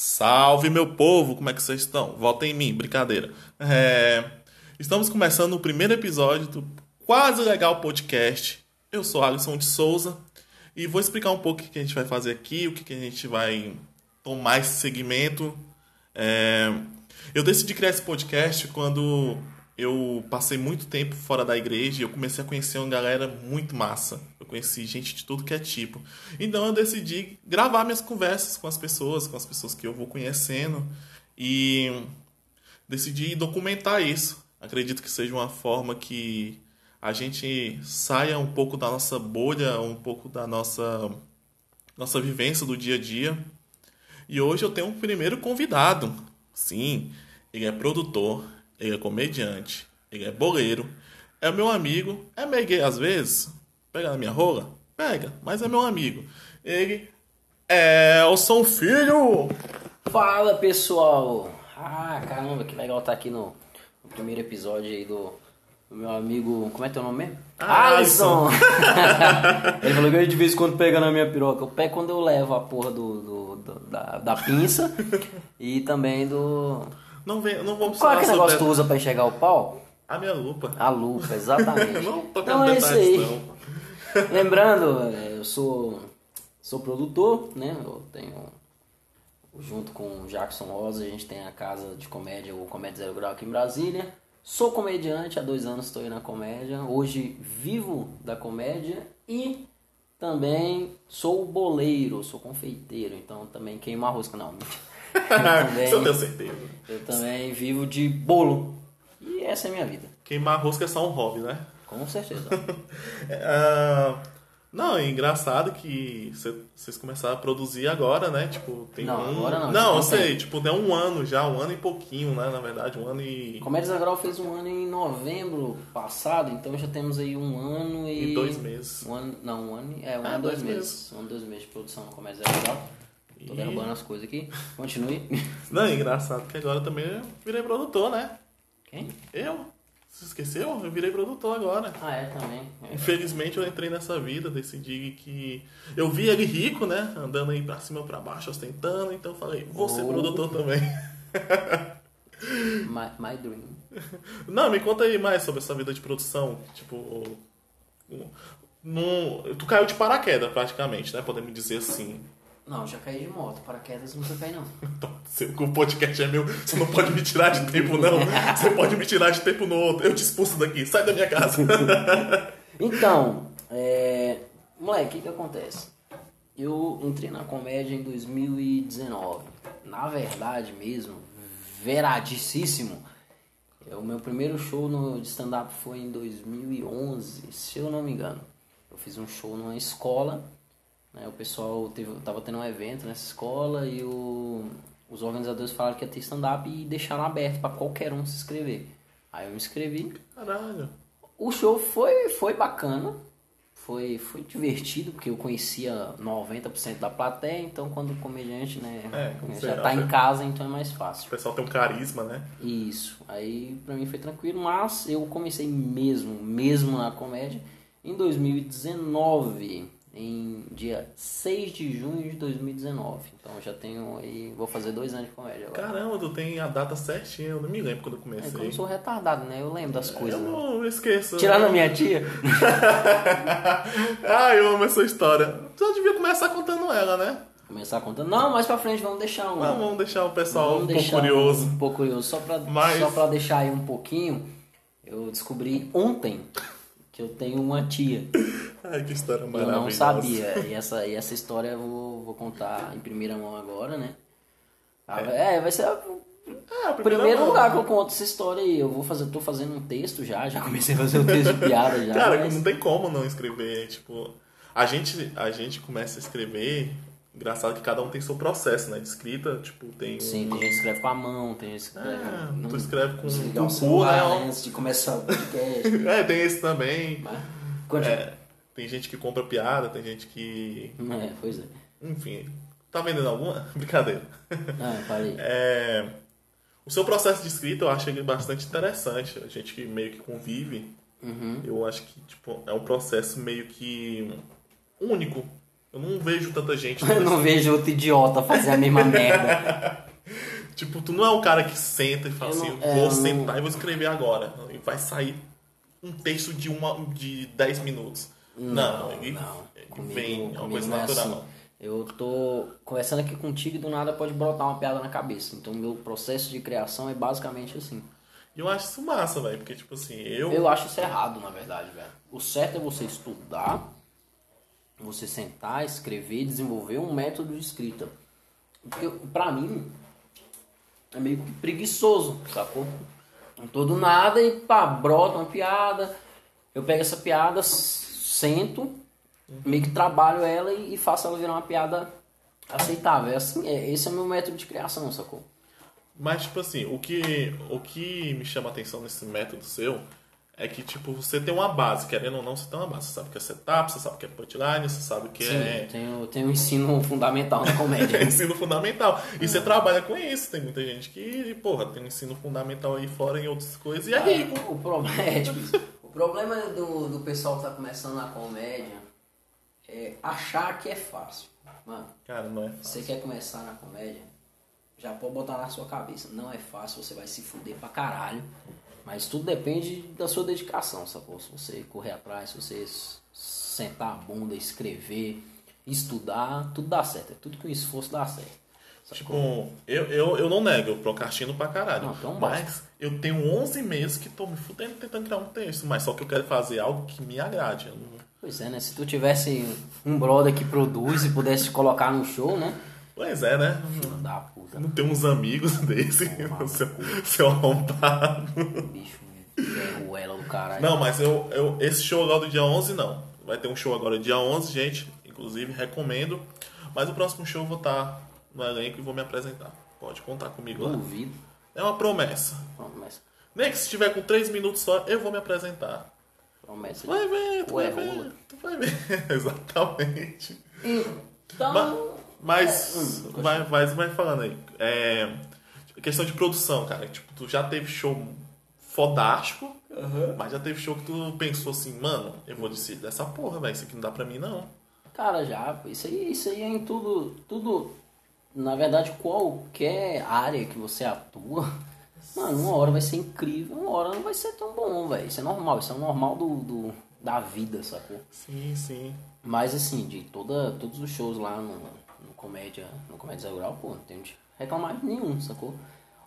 Salve meu povo, como é que vocês estão? Voltem em mim, brincadeira. É, Estamos começando o primeiro episódio do Quase Legal Podcast. Eu sou Alisson de Souza e vou explicar um pouco o que a gente vai fazer aqui, o que a gente vai tomar esse segmento. É, Eu decidi criar esse podcast quando eu passei muito tempo fora da igreja e eu comecei a conhecer uma galera muito massa. Conheci gente de tudo que é tipo. Então eu decidi gravar minhas conversas com as pessoas, com as pessoas que eu vou conhecendo e decidi documentar isso. Acredito que seja uma forma que a gente saia um pouco da nossa bolha, um pouco da nossa nossa vivência do dia a dia. E hoje eu tenho um primeiro convidado. Sim, ele é produtor, ele é comediante, ele é boleiro, é meu amigo, é meio gay às vezes. Pega na minha rola? Pega, mas é meu amigo. Ele é o São Filho! Fala pessoal! Ah, caramba, que legal estar aqui no, no primeiro episódio aí do, do meu amigo. Como é teu nome mesmo? Alisson! Ele falou que eu de vez em quando pega na minha piroca. Eu pego quando eu levo a porra do, do- do- da, da pinça e também do. Não, vem, não vou Qual é aquele negócio que tu usa pra enxergar o pau? a minha lupa. A lupa, exatamente. Não tô então é isso aí. não. Lembrando, é, eu sou, sou produtor, né? Eu tenho, junto com o Jackson Rosa, a gente tem a casa de comédia, o Comédia Zero Grau aqui em Brasília. Sou comediante, há dois anos estou aí na comédia. Hoje vivo da comédia e também sou boleiro, sou confeiteiro, então também queimo a rosca, não. Eu também, eu tenho certeza. eu também vivo de bolo. E essa é a minha vida, Queimar rosca é só um hobby, né? Com certeza. É, ah, não, é engraçado que cê- vocês começaram a produzir agora, né? Tipo, tem Não, um... agora não, Não, já eu sei, tipo, tem um ano já, um ano e pouquinho, né? Na verdade, um ano e... Comédia Zagral fez um ano em novembro passado, então já temos aí um ano e. E dois meses. Um ano, não, um ano e. É, um É, ano e dois, dois meses. Um ano e dois meses de produção no Comédia Zagral. Tô E- derrubando as coisas aqui. Continue. Não, é engraçado que agora também eu virei produtor, né? Quem? Eu? Você esqueceu? Eu virei produtor agora. Ah, é também. É. Infelizmente eu entrei nessa vida, decidi que. Eu vi ele rico, né? Andando aí pra cima pra baixo, ostentando, então eu falei, vou ser Oh. produtor também. My, my Dream. Não, me conta aí mais sobre essa vida de produção. Tipo. Num, tu caiu de paraquedas praticamente, né? Podemos dizer assim. Não, já caí de moto. Paraquedas não precisa cair, não. Então, se o podcast é meu, você não pode me tirar de tempo, não. Você pode me tirar de tempo no outro. Eu te expulso daqui, sai da minha casa. Então, é... moleque, o que, que acontece? Eu entrei na comédia em 2019. Na verdade mesmo, veradicíssimo, é, o meu primeiro show no, de stand-up foi em 2011, se eu não me engano. Eu fiz um show numa escola, o pessoal teve, tava tendo um evento nessa escola e o- os organizadores falaram que ia ter stand-up e deixaram aberto para qualquer um se inscrever. Aí eu me inscrevi, Caralho. o show foi, foi bacana, foi, foi divertido, porque eu conhecia 90% da plateia, então quando o comediante né, É, como já tá né? em casa, então é mais O fácil. pessoal tem um carisma, né? Isso, aí pra mim foi tranquilo, mas eu comecei mesmo, mesmo na comédia em 2019, em dia 6 de junho de 2019. Então eu já tenho aí, vou fazer dois anos de comédia agora. Caramba, tu tem a data certinha, eu não me lembro quando eu É comecei. que eu sou retardado, né? Eu lembro das coisas. Eu né? não esqueço. Tirando a minha tia, ah, eu amo essa história. Tu já devia começar contando ela, né? começar contando. Não, mais pra frente vamos deixar um. Mas vamos deixar o pessoal um pouco curioso. Um pouco curioso. Só pra, Mas- só pra deixar aí um pouquinho, eu descobri ontem que eu tenho uma tia. Ai, que história Eu maravilhosa. não sabia. E essa, e essa história eu vou, vou contar em primeira mão agora, né? Ah, É, vai ser É, a o primeira primeiro mão. lugar que eu conto essa história aí. Eu vou fazer, tô fazendo um texto já, já comecei a fazer um texto de piada já. Cara, mas- não tem como não escrever. Tipo, a gente, a gente começa a escrever. Engraçado que cada um tem seu processo, né? De escrita, tipo, tem um. Sim, tem gente que escreve com a mão, tem gente que escreve. É, não- tu escreve com desligar o o cu, celular né? antes de começar o podcast. É, tem esse também. Mas. É, tem gente que compra piada, tem gente que. É, pois é. Enfim. Tá vendendo alguma? Brincadeira. Ah, parei. É, o seu processo de escrita eu acho ele bastante interessante. A gente que meio que convive, Uhum. eu acho que tipo, é um processo meio que único. Eu não vejo tanta gente. Eu não vejo outro idiota fazer a mesma merda. Tipo, tu não é um cara que senta e fala Eu assim, não- é, vou não- sentar e vou escrever agora. E vai sair um texto de, uma, de 10 minutos. Não, ele, não. ele Comigo- vem, é uma coisa não é natural. assim. Eu tô conversando aqui contigo e do nada pode brotar uma piada na cabeça. Então, meu processo de criação é basicamente assim. E eu acho isso massa, velho, porque, tipo assim, eu. Eu acho isso errado, na verdade, velho. O certo é você estudar, você sentar, escrever desenvolver um método de escrita. Porque, pra mim, é meio preguiçoso, sacou? Não do nada e pá, brota uma piada. Eu pego essa piada, sento, meio que trabalho ela e, e faço ela virar uma piada aceitável. É assim, é, esse é o meu método de criação, sacou? Mas, tipo assim, o que, o que me chama a atenção nesse método seu é que, tipo, você tem uma base, querendo ou não, você tem uma base. Você sabe o que é setup, você sabe o que é punchline, você sabe o que Sim, é tenho, tenho um ensino fundamental na comédia. É ensino fundamental. E você trabalha com isso. Tem muita gente que, porra, tem um ensino fundamental aí fora em outras coisas e é rico. O problema é, tipo, o problema do, do pessoal que tá começando na comédia é achar que é fácil. Mano, Cara, não é você fácil. quer começar na comédia, já pode botar na sua cabeça. Não é fácil, você vai se fuder pra caralho. Mas tudo depende da sua dedicação, sacou? Se você correr atrás, se você sentar a bunda, escrever, estudar, tudo dá certo. É tudo que um esforço dá certo. Tipo, eu, eu, eu não nego, eu procrastino pra caralho. Não, então mas eu tenho 11 meses que tô me fudendo tentando criar um texto. Mas só que eu quero fazer algo que me agrade. Não- Pois é, né? Se tu tivesse um brother que produz e pudesse te colocar no show, né? Pois é, né? Da puta. Não tem uns amigos desse, seu, no seu arrombado. Bicho, ferruela do caralho. Não, mas eu, eu, esse show agora do dia 11 não. Vai ter um show agora dia 11, gente. Inclusive, recomendo. Mas o próximo show eu vou estar no elenco e vou me apresentar. Pode contar comigo lá. Duvido. É uma promessa. Promessa. Nem que se tiver com 3 minutos só, eu vou me apresentar. Promessa. Vai ver, tu Ué, vai ver. Tu vai ver. Exatamente. Então. Ma- Mas, hum, vai, vai, vai falando aí. É, questão de produção, cara. Tipo, tu já teve show fodástico, mas já teve show que tu pensou assim, mano, eu vou decidir dessa porra, velho. Isso aqui não dá pra mim, não. Cara, já, isso aí, isso aí é em tudo, tudo, na verdade, qualquer área que você atua, mano, uma hora vai ser incrível, uma hora não vai ser tão bom, velho. Isso é normal, isso é o normal do, do- da vida, sacou? Sim, sim. Mas assim, de toda, todos os shows lá no Comédia, no Comédia Grau, pô, não tem reclamar de nenhum, sacou?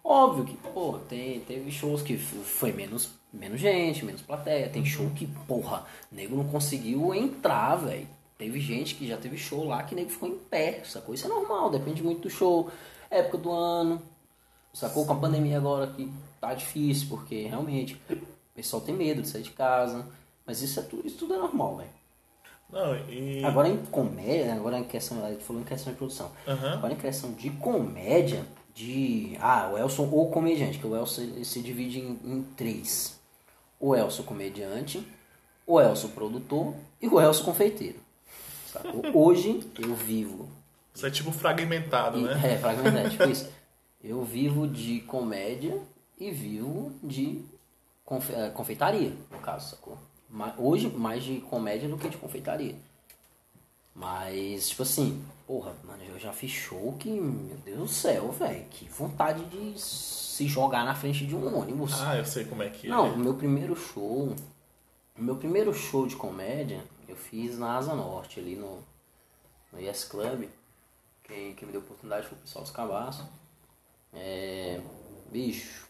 Óbvio que, pô, tem, teve shows que foi menos, menos gente, menos plateia. Tem show que, porra, nego não conseguiu entrar, velho. Teve gente que já teve show lá que nego ficou em pé, sacou? Isso é normal, depende muito do show, época do ano, sacou? Com a pandemia agora que tá difícil, porque realmente o pessoal tem medo de sair de casa. Mas isso, é tudo, isso tudo é normal, velho. Não, e. Agora em comédia, agora em questão, ele falou em questão de produção. Aham. Agora em questão de comédia, de. Ah, o Elson ou comediante, que o Elson ele se divide em, em três. O Elson comediante, o Elson produtor e o Elson confeiteiro. Sacou? Hoje eu vivo. Isso é tipo fragmentado, e- né? É, fragmentado, tipo isso. Eu vivo de comédia e vivo de confe- eh, confeitaria, no caso, sacou? Hoje, mais de comédia do que de confeitaria. Mas, tipo assim, porra, mano, eu já fiz show que, meu Deus do céu, velho, que vontade de se jogar na frente de um ônibus. Ah, eu sei como é que Não, é. o meu primeiro show, o meu primeiro show de comédia, eu fiz na Asa Norte, ali no, no Yes Club. Quem, quem me deu oportunidade foi o pessoal dos cabaços. É, bicho,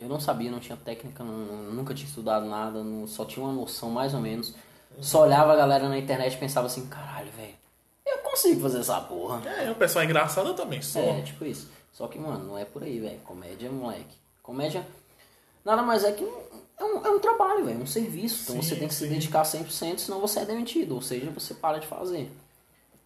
eu não sabia, não tinha técnica, não- nunca tinha estudado nada, não- só tinha uma noção mais ou menos. Só olhava a galera na internet e pensava assim, caralho, velho, eu consigo fazer essa porra. É, o pessoal é engraçado, eu também sou. É, tipo isso. Só que, mano, não é por aí, velho. Comédia, moleque. Comédia nada mais é que um, é, um, é um trabalho, velho. Um serviço. Então Sim, você tem que se sim. dedicar 100%, senão você é demitido. Ou seja, você para de fazer.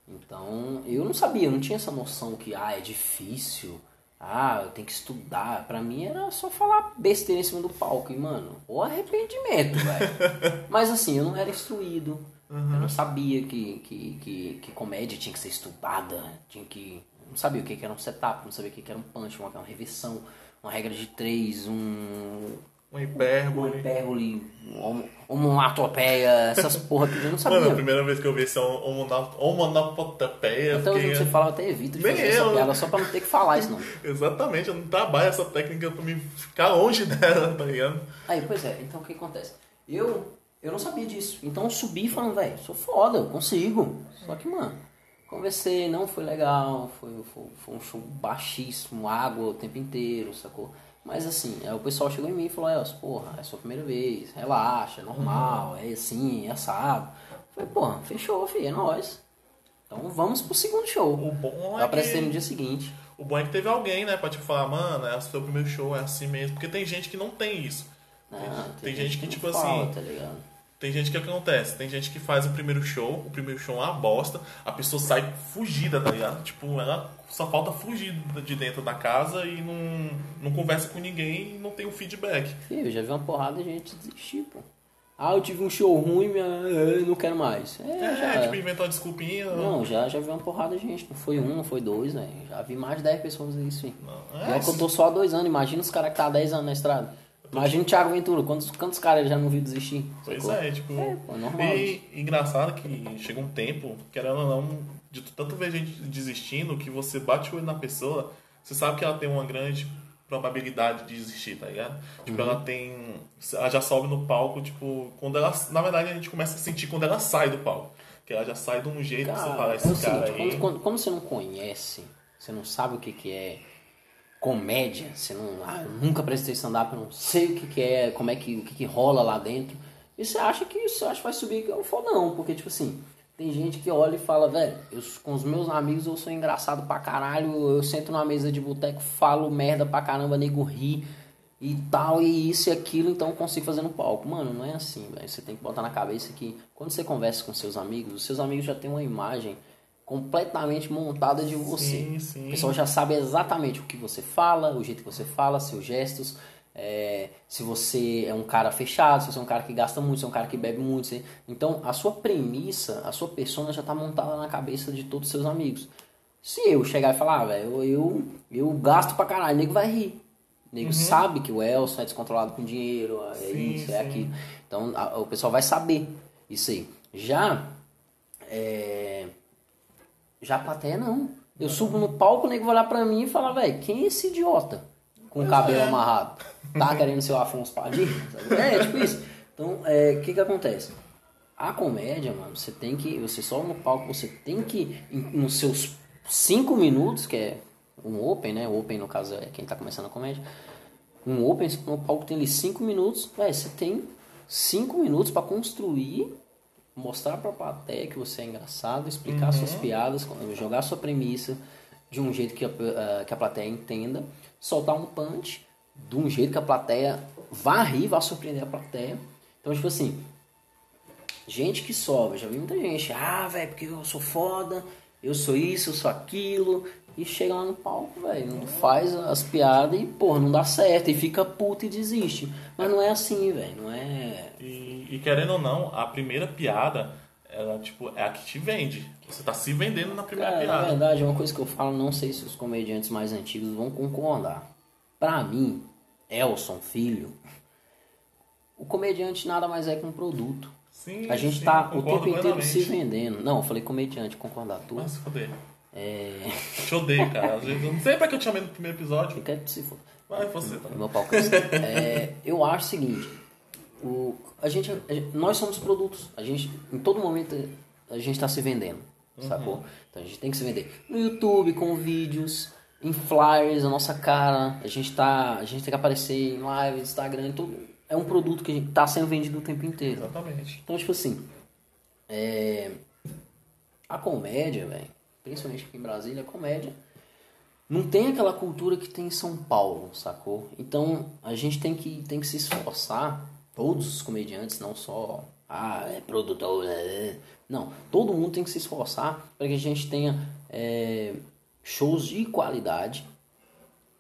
Então, eu não sabia, eu não tinha essa noção que, ah, é difícil. Ah, eu tenho que estudar. Pra mim era só falar besteira em cima do palco. E, mano, o arrependimento, velho. Mas assim, eu não era instruído. Eu não sabia que, que, que, que comédia tinha que ser estudada. Tinha que. eu Não sabia o que era um setup, não sabia o que que era um punch, uma, uma reversão, uma regra de três, um. Uma hipérbole. Uma hipérbole, uma homonatopeia, essas porra que eu não sabia. Mano, a primeira vez que eu vi esse homonopotepeia, Então, fiquei... você fala, eu até evito de Nem fazer essa eu. piada só pra não ter que falar isso, não. Exatamente, eu não trabalho essa técnica pra me ficar longe dela, tá ligado? Aí, pois é, então o que acontece? Eu, eu não sabia disso. Então eu subi falando, velho, sou foda, eu consigo. Só que, mano, conversei, não foi legal, foi, foi, foi um show baixíssimo, água o tempo inteiro, sacou? Mas assim, aí o pessoal chegou em mim e falou, Elcio, porra, é sua primeira vez, relaxa, é normal, é assim, é assado. Eu falei, porra, fechou, filho, é nóis. Então vamos pro segundo show. O bom é no que... dia seguinte. O bom é que teve alguém, né, pra te falar, mano, é o seu primeiro show, é assim mesmo. Porque tem gente que não tem isso. Ah, Tem gente que, não tipo fala, assim, Tá ligado? Tem gente que acontece, tem gente que faz o primeiro show, o primeiro show é uma bosta, a pessoa sai fugida, tá ligado? Tipo, ela só falta fugir de dentro da casa e não, não conversa com ninguém e não tem um feedback. Filho, eu já vi uma porrada de gente desistir, pô. Ah, eu tive um show ruim, minha... eu não quero mais. É, É, já. tipo, inventar uma desculpinha. Não, já, já vi uma porrada de gente. Não foi um, não foi dois, velho. Já vi mais de 10 pessoas isso, hein. Não, É, é, que eu tô só há dois anos. Imagina os caras que tá há 10 anos na estrada. Imagina o Thiago Ventura. Quantos, quantos caras ele já não viu desistir? Pois sacou? é, tipo. É, pô, normal. E engraçado que chega um tempo, querendo ou não, de tanto ver gente desistindo, que você bate o olho na pessoa, você sabe que ela tem uma grande probabilidade de desistir, tá ligado? Tipo, Uhum. ela tem. Ela já sobe no palco, tipo, quando ela. Na verdade, a gente começa a sentir quando ela sai do palco. Que ela já sai de um jeito que você Cara, fala, é esse o cara seguinte, aí. quando, quando, quando você não conhece, você não sabe o que, que é comédia, você não. Ah, eu nunca prestei stand-up, eu não sei o que, que é, como é que, o que, que rola lá dentro. E você acha que isso acha que vai subir? Eu falo, não, porque tipo assim, tem gente que olha e fala, velho, eu, com os meus amigos eu sou engraçado pra caralho, eu sento numa mesa de boteco, falo merda pra caramba, nego ri e tal, e isso e aquilo, então eu consigo fazer no palco. Mano, não é assim, velho. Você tem que botar na cabeça que quando você conversa com seus amigos, os seus amigos já têm uma imagem completamente montada de você. Sim, sim. O pessoal já sabe exatamente o que você fala, o jeito que você fala, seus gestos. é, se você é um cara fechado, se você é um cara que gasta muito, se é um cara que bebe muito. Então, a sua premissa, a sua persona já está montada na cabeça de todos os seus amigos. Se eu chegar e falar, ah, velho, eu, eu, eu gasto pra caralho, o nego vai rir. O nego sabe que o Elson é descontrolado com dinheiro, é Uhum. Sim, isso, é aquilo. Então, a- o pessoal vai saber isso aí. Já, é, já plateia não. Eu subo no palco, o nego vai olhar pra mim e falar, velho, quem é esse idiota? Com o cabelo é. amarrado. Tá querendo ser o Afonso Padilha? É, tipo isso. Então, é, o que que acontece? A comédia, mano, você tem que. Você sobe no palco, você tem que. Nos seus cinco minutos, que é um open, né? O open, no caso, é quem tá começando a comédia. Um open, no palco tem ali cinco minutos. Véi, você tem cinco minutos pra construir, mostrar pra plateia que você é engraçado, explicar suas piadas, jogar sua premissa de um jeito que a, eh, que a plateia entenda, soltar um punch de um jeito que a plateia vá rir, vá surpreender a plateia. Então, tipo assim, gente que sobe, já vi muita gente, ah, velho, porque eu sou foda, eu sou isso, eu sou aquilo, e chega lá no palco, velho, faz as piadas e, porra, não dá certo, e fica puto e desiste. Mas não é assim, velho, não é. E, e querendo ou não, a primeira piada, ela, tipo, é a que te vende. Você tá se vendendo na primeira Cara, na piada. verdade, é uma coisa que eu falo, não sei se os comediantes mais antigos vão concordar. Pra mim, Elson Filho, o comediante nada mais é que um produto. Sim, A gente sim, tá o tempo inteiro se vendendo. Não, eu falei comediante, concordar tu. Mas. É. Te odeio, cara. Às vezes, eu não sei pra que eu te chamei no primeiro episódio. Eu quero que se for. Vai você, tá? Meu pau cresce. é, eu acho o seguinte, o, a gente, a nós somos produtos. A gente, em todo momento, a gente está se vendendo, sacou? Então a gente tem que se vender. No YouTube, com vídeos, em flyers, a nossa cara. A gente, tá, a gente tem que aparecer em live, Instagram, tudo. É um produto que está sendo vendido o tempo inteiro. Exatamente. Então, tipo assim, é, a comédia, velho, principalmente aqui em Brasília, a comédia não tem aquela cultura que tem em São Paulo, sacou? Então, a gente tem que, tem que se esforçar, todos os comediantes, não só, ah, é produtor, é... não, todo mundo tem que se esforçar para que a gente tenha é, shows de qualidade,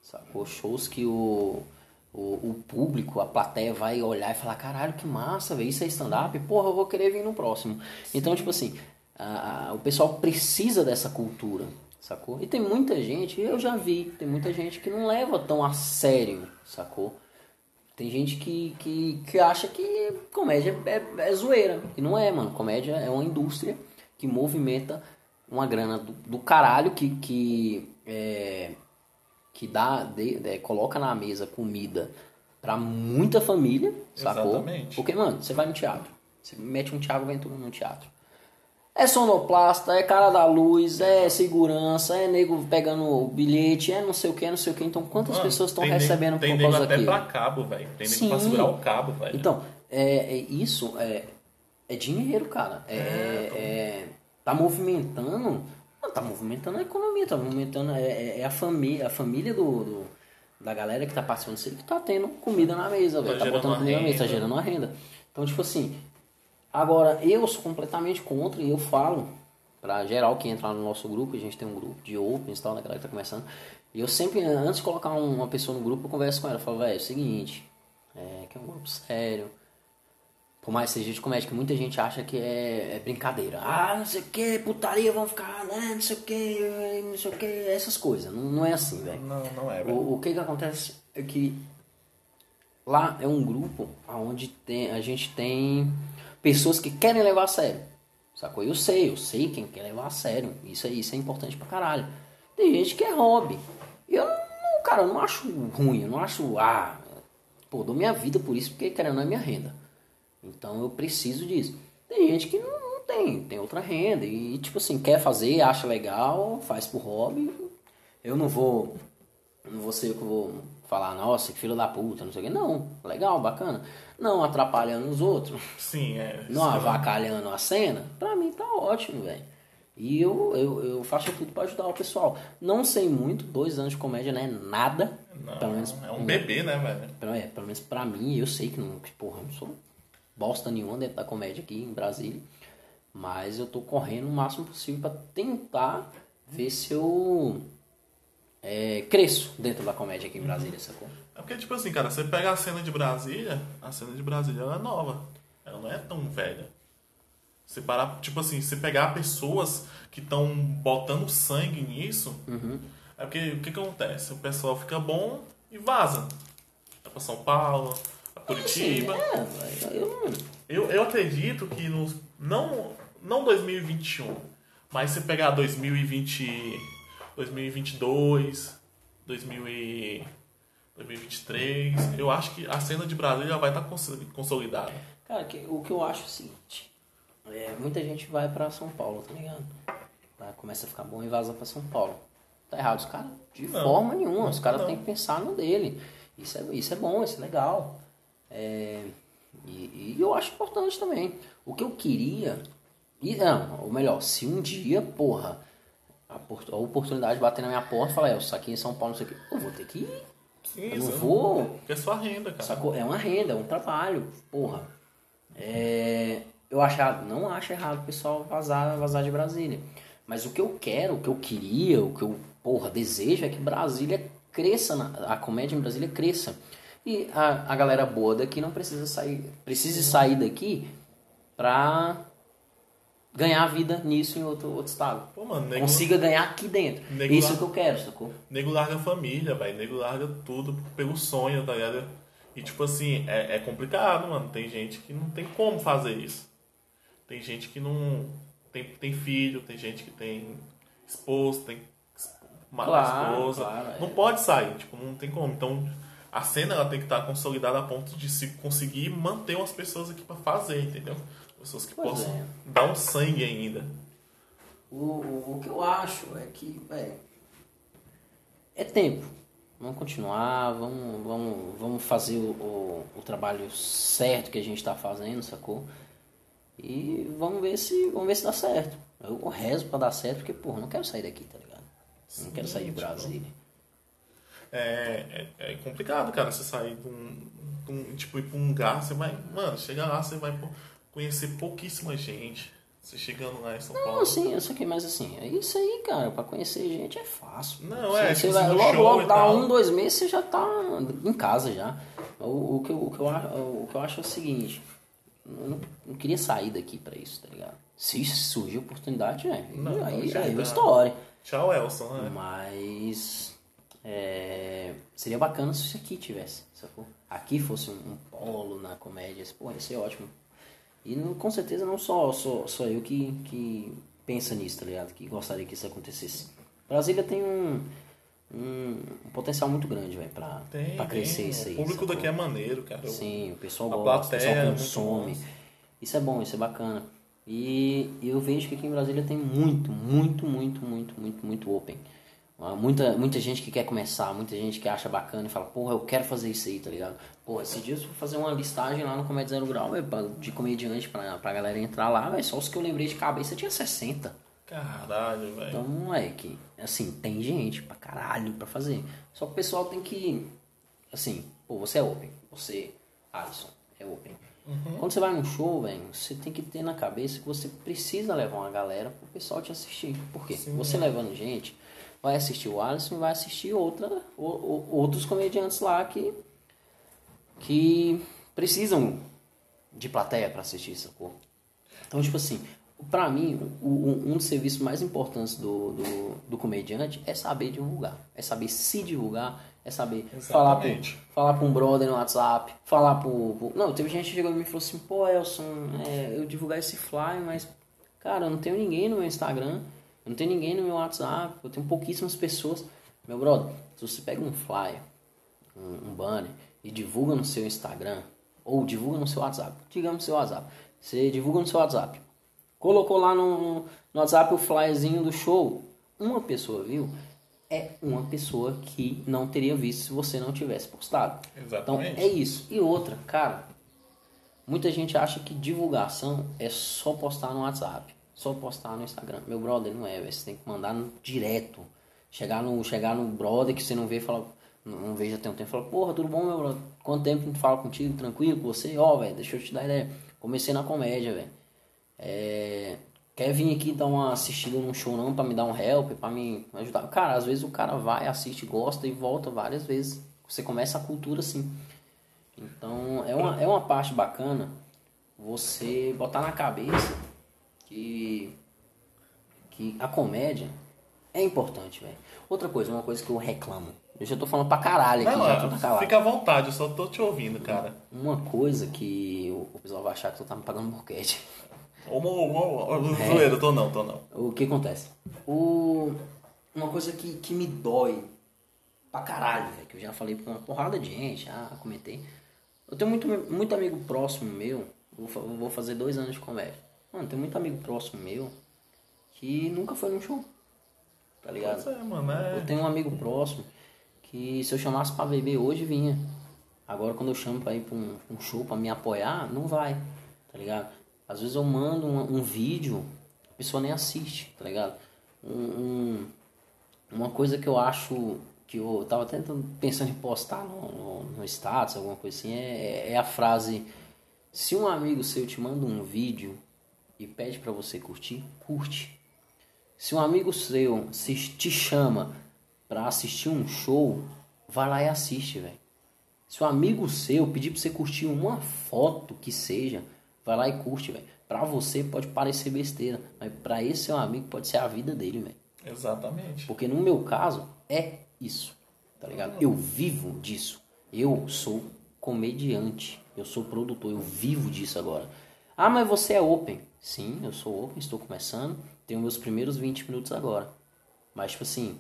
sacou? Shows que o, o, o público, a plateia vai olhar e falar, caralho, que massa, velho, isso é stand-up? Porra, eu vou querer vir no próximo. Então, tipo assim, a- a- o pessoal precisa dessa cultura, sacou? E tem muita gente, eu já vi, tem muita gente que não leva tão a sério, sacou? Tem gente que, que, que acha que comédia é, é, zoeira. E não é, mano. Comédia é uma indústria que movimenta uma grana do, do caralho que, que, é, que dá, de, é, coloca na mesa comida pra muita família, sacou? Exatamente. Porque, mano, você vai no teatro. Você mete um Thiago Ventura no teatro. É sonoplasta, é cara da luz, é segurança, é nego pegando bilhete, é não sei o que, não sei o que. Então, quantas Mano, pessoas estão tem nego- recebendo Tem por nego causa até daquilo? pra cabo, velho. Tem nego pra segurar o cabo, velho. Então, é, é isso é, é dinheiro, cara. É, é- tá movimentando. Tá movimentando a economia, tá movimentando. É, é- é a família, a família do, do- da galera que tá participando disso que tá tendo comida na mesa, velho. Tá gerando botando comida na mesa, tá gerando uma renda. Então, tipo assim, agora eu sou completamente contra e eu falo pra geral que entra lá no nosso grupo, a gente tem um grupo de opens e tal, da galera que tá começando. E eu sempre, antes de colocar um- uma pessoa no grupo, eu converso com ela. Eu falo, velho, é o seguinte, é que é um grupo sério. Por mais que seja de comédia, que muita gente acha que é, é brincadeira. Ah, não sei o que, putaria, vão ficar, né, não sei o que, não sei o que, essas coisas. Não, não é assim, velho. Não, não é, velho. O, o que que acontece é que lá é um grupo onde tem, a gente tem pessoas que querem levar a sério. Sacou? Eu sei, eu sei quem quer levar a sério. Isso, isso é importante pra caralho. Tem gente que é hobby. Eu não, cara, eu não acho ruim, eu não acho, ah, pô, dou minha vida por isso porque querendo é minha renda. Então eu preciso disso. Tem gente que não, não tem, tem outra renda e tipo assim, quer fazer, acha legal, faz por hobby. Eu não vou não vou ser eu que vou falar, nossa, que filho da puta, não sei o quê. Não, legal, bacana. Não atrapalhando os outros, Sim, é. não Sim. avacalhando a cena, pra mim tá ótimo, velho. E eu, eu, eu faço tudo pra ajudar o pessoal. Não sei muito, dois anos de comédia não é nada. Não, pelo menos, é um bebê, né, velho? pelo, é, pelo menos pra mim, eu sei que não, que, porra, não sou bosta nenhuma dentro da comédia aqui em Brasília. Mas eu tô correndo o máximo possível pra tentar ver se eu é, cresço dentro da comédia aqui em Brasília, sacou? É porque, tipo assim, cara, você pega a cena de Brasília, a cena de Brasília ela é nova. Ela não é tão velha. Você parar, tipo assim, você pegar pessoas que estão botando sangue nisso, Uhum. é porque o que, que acontece? O pessoal fica bom e vaza. Vai pra São Paulo, pra Curitiba. Assim, é, eu. Eu, eu acredito que no, não, não 2021, mas se pegar 2020, 2022, 2000 e 2023, eu acho que a cena de Brasília vai estar cons- consolidada. Cara, o que eu acho é o seguinte: é, muita gente vai pra São Paulo, tá ligado? Tá, começa a ficar bom e vaza pra São Paulo. Tá errado, os caras, de Não. forma nenhuma, os caras têm que pensar no dele. Isso é, isso é bom, isso é legal. É, e, e eu acho importante também. O que eu queria. E, não, ou melhor, se um dia, porra, a, por- a oportunidade bater na minha porta e falar, é, eu saquei em São Paulo, não sei o quê, eu vou ter que ir. Sim, Eu não vou- é sua renda, cara. Sacou? É uma renda, é um trabalho, porra. É, eu acho errado, não acho errado o pessoal vazar, vazar de Brasília. Mas o que eu quero, o que eu queria, o que eu, porra, desejo é que Brasília cresça, na- a comédia em Brasília cresça. E a, a galera boa daqui não precisa sair, precise sair daqui pra ganhar vida nisso em outro, outro estado. Pô, mano, nego, Consiga ganhar aqui dentro. Nego Isso lá- que eu quero, sacou? nego larga a família, velho. Nego larga tudo pelo sonho, tá ligado? E tipo assim, é, é complicado, mano. Tem gente que não tem como fazer isso. Tem gente que não. Tem, tem filho, tem gente que tem esposa, tem uma Claro, esposa. claro, é. Não pode sair, tipo, não tem como. Então a cena ela tem que estar consolidada a ponto de se conseguir manter umas pessoas aqui pra fazer, entendeu? Pessoas que Pois possam é. dar um sangue ainda. O, o, o que eu acho é que, velho, é tempo. Vamos continuar, vamos, vamos, vamos fazer o, o, o trabalho certo que a gente está fazendo, sacou? E vamos ver se, vamos ver se dá certo. Eu rezo pra dar certo, porque, porra, não quero sair daqui, tá ligado? Eu não quero sair de tipo, Brasília. É, é, é complicado, cara, você sair de um, de um- Tipo, ir pra um lugar, você vai. Mano, chega lá, você vai pô, conhecer pouquíssima gente. Você chegando lá em São Não, Paulo. assim, eu sei que, mas assim, é isso aí, cara, pra conhecer gente é fácil. Não, é, você tipo, vai, logo, logo dá um, dois meses, você já tá em casa já. O, o, que, eu, o, que eu, o que eu acho é o seguinte, eu não, não queria sair daqui pra isso, tá ligado? Se surgir oportunidade, é, Não, aí, já aí é história. Tchau, Elson, né? Mas é, Seria bacana se isso aqui tivesse, sacou? Aqui fosse um, um polo na comédia, pô, ia ser ótimo. E não, com certeza não só, só, só eu que, que pensa nisso, tá ligado? Que gostaria que isso acontecesse. Brasília tem um, um, um potencial muito grande, velho, pra, Tem, pra crescer tem. isso aí. O público sacou? daqui é maneiro, cara. Sim, o pessoal A gosta, o é pessoal muito consome. Isso é bom, isso é bacana. E eu vejo que aqui em Brasília tem muito, muito, muito, muito, muito, muito open. Muita, muita gente que quer começar, muita gente que acha bacana e fala, porra, eu quero fazer isso aí, tá ligado? Porra, esses dias eu fui fazer uma listagem lá no Comédia Zero Grau, véio, de comediante pra, pra galera entrar lá, velho. Só os que eu lembrei de cabeça tinha 60. Caralho, velho. Então, moleque, assim, tem gente pra caralho pra fazer. Só que o pessoal tem que, assim, pô, você é open, você, Alisson, é open. Quando você vai num show, velho, você tem que ter na cabeça que você precisa levar uma galera pro pessoal te assistir. Por quê? você levando gente, vai assistir o Alisson e vai assistir outra, outros comediantes lá que, que precisam de plateia pra assistir, sacou? Então, tipo assim, pra mim, um dos serviços mais importantes do, do, do comediante é saber divulgar. É saber se divulgar, é saber Exatamente. falar pra um brother no WhatsApp, falar pro, pro- Não, teve gente que chegou e falou assim, pô, Elson, é, eu divulgar esse fly, mas, cara, eu não tenho ninguém no meu Instagram, eu não tenho ninguém no meu WhatsApp, eu tenho pouquíssimas pessoas. Meu brother, se você pega um flyer, um, um banner e divulga no seu Instagram ou divulga no seu WhatsApp, digamos no seu WhatsApp, você divulga no seu WhatsApp, colocou lá no, no WhatsApp o flyerzinho do show, uma pessoa viu, é uma pessoa que não teria visto se você não tivesse postado. Exatamente. Então é isso. E outra, cara, muita gente acha que divulgação é só postar no WhatsApp, só postar no Instagram. Meu brother não é. Você tem que mandar no- direto. Chegar no, chegar no brother que você não vê e falar, não, não vejo até um tempo, fala, porra, tudo bom, meu brother? Quanto tempo não fala contigo, tranquilo com você? Ó, velho, deixa eu te dar ideia. Comecei na comédia, velho. É, quer vir aqui dar uma assistida num show não pra me dar um help, pra me ajudar? Cara, às vezes o cara vai, assiste, gosta e volta várias vezes. Você começa a cultura assim. Então é uma, é uma parte bacana você botar na cabeça que, que a comédia é importante, velho. Outra coisa, uma coisa que eu reclamo. Eu já tô falando pra caralho aqui, Não, já tô calado. fica à vontade, eu só tô te ouvindo, cara. Uma coisa que o, pessoal vai achar que tu tá me pagando boquete. Ô, ô, ô, ô, É. zoeira, tô não, tô não. O que acontece? O... Uma coisa que, que me dói pra caralho, velho, que eu já falei pra uma porrada de gente, já comentei. Eu tenho muito, muito amigo próximo meu, vou, vou fazer dois anos de comédia. Mano, tem muito amigo próximo meu que nunca foi num show. Tá ligado? Pois é, mano, é... Eu tenho um amigo próximo que se eu chamasse pra beber hoje, vinha. Agora quando eu chamo pra ir pra um, um show pra me apoiar, não vai, tá ligado? Às vezes eu mando um, um vídeo, a pessoa nem assiste, tá ligado? Um, um- uma coisa que eu acho que eu tava até tentando- pensando em postar no, no, no status, alguma coisa assim, é, é a frase: se um amigo seu te manda um vídeo e pede pra você curtir, curte. Se um amigo seu se te chama pra assistir um show, vai lá e assiste, velho. Se um amigo seu pedir pra você curtir uma foto que seja, vai lá e curte, velho. Pra você pode parecer besteira, mas pra esse seu amigo pode ser a vida dele, velho. Exatamente. Porque no meu caso é isso, tá ligado? Eu vivo disso. Eu sou comediante, eu sou produtor, eu vivo disso agora. Ah, mas você é open. Sim, eu sou open, estou começando, tenho meus primeiros 20 minutos agora. Mas tipo assim,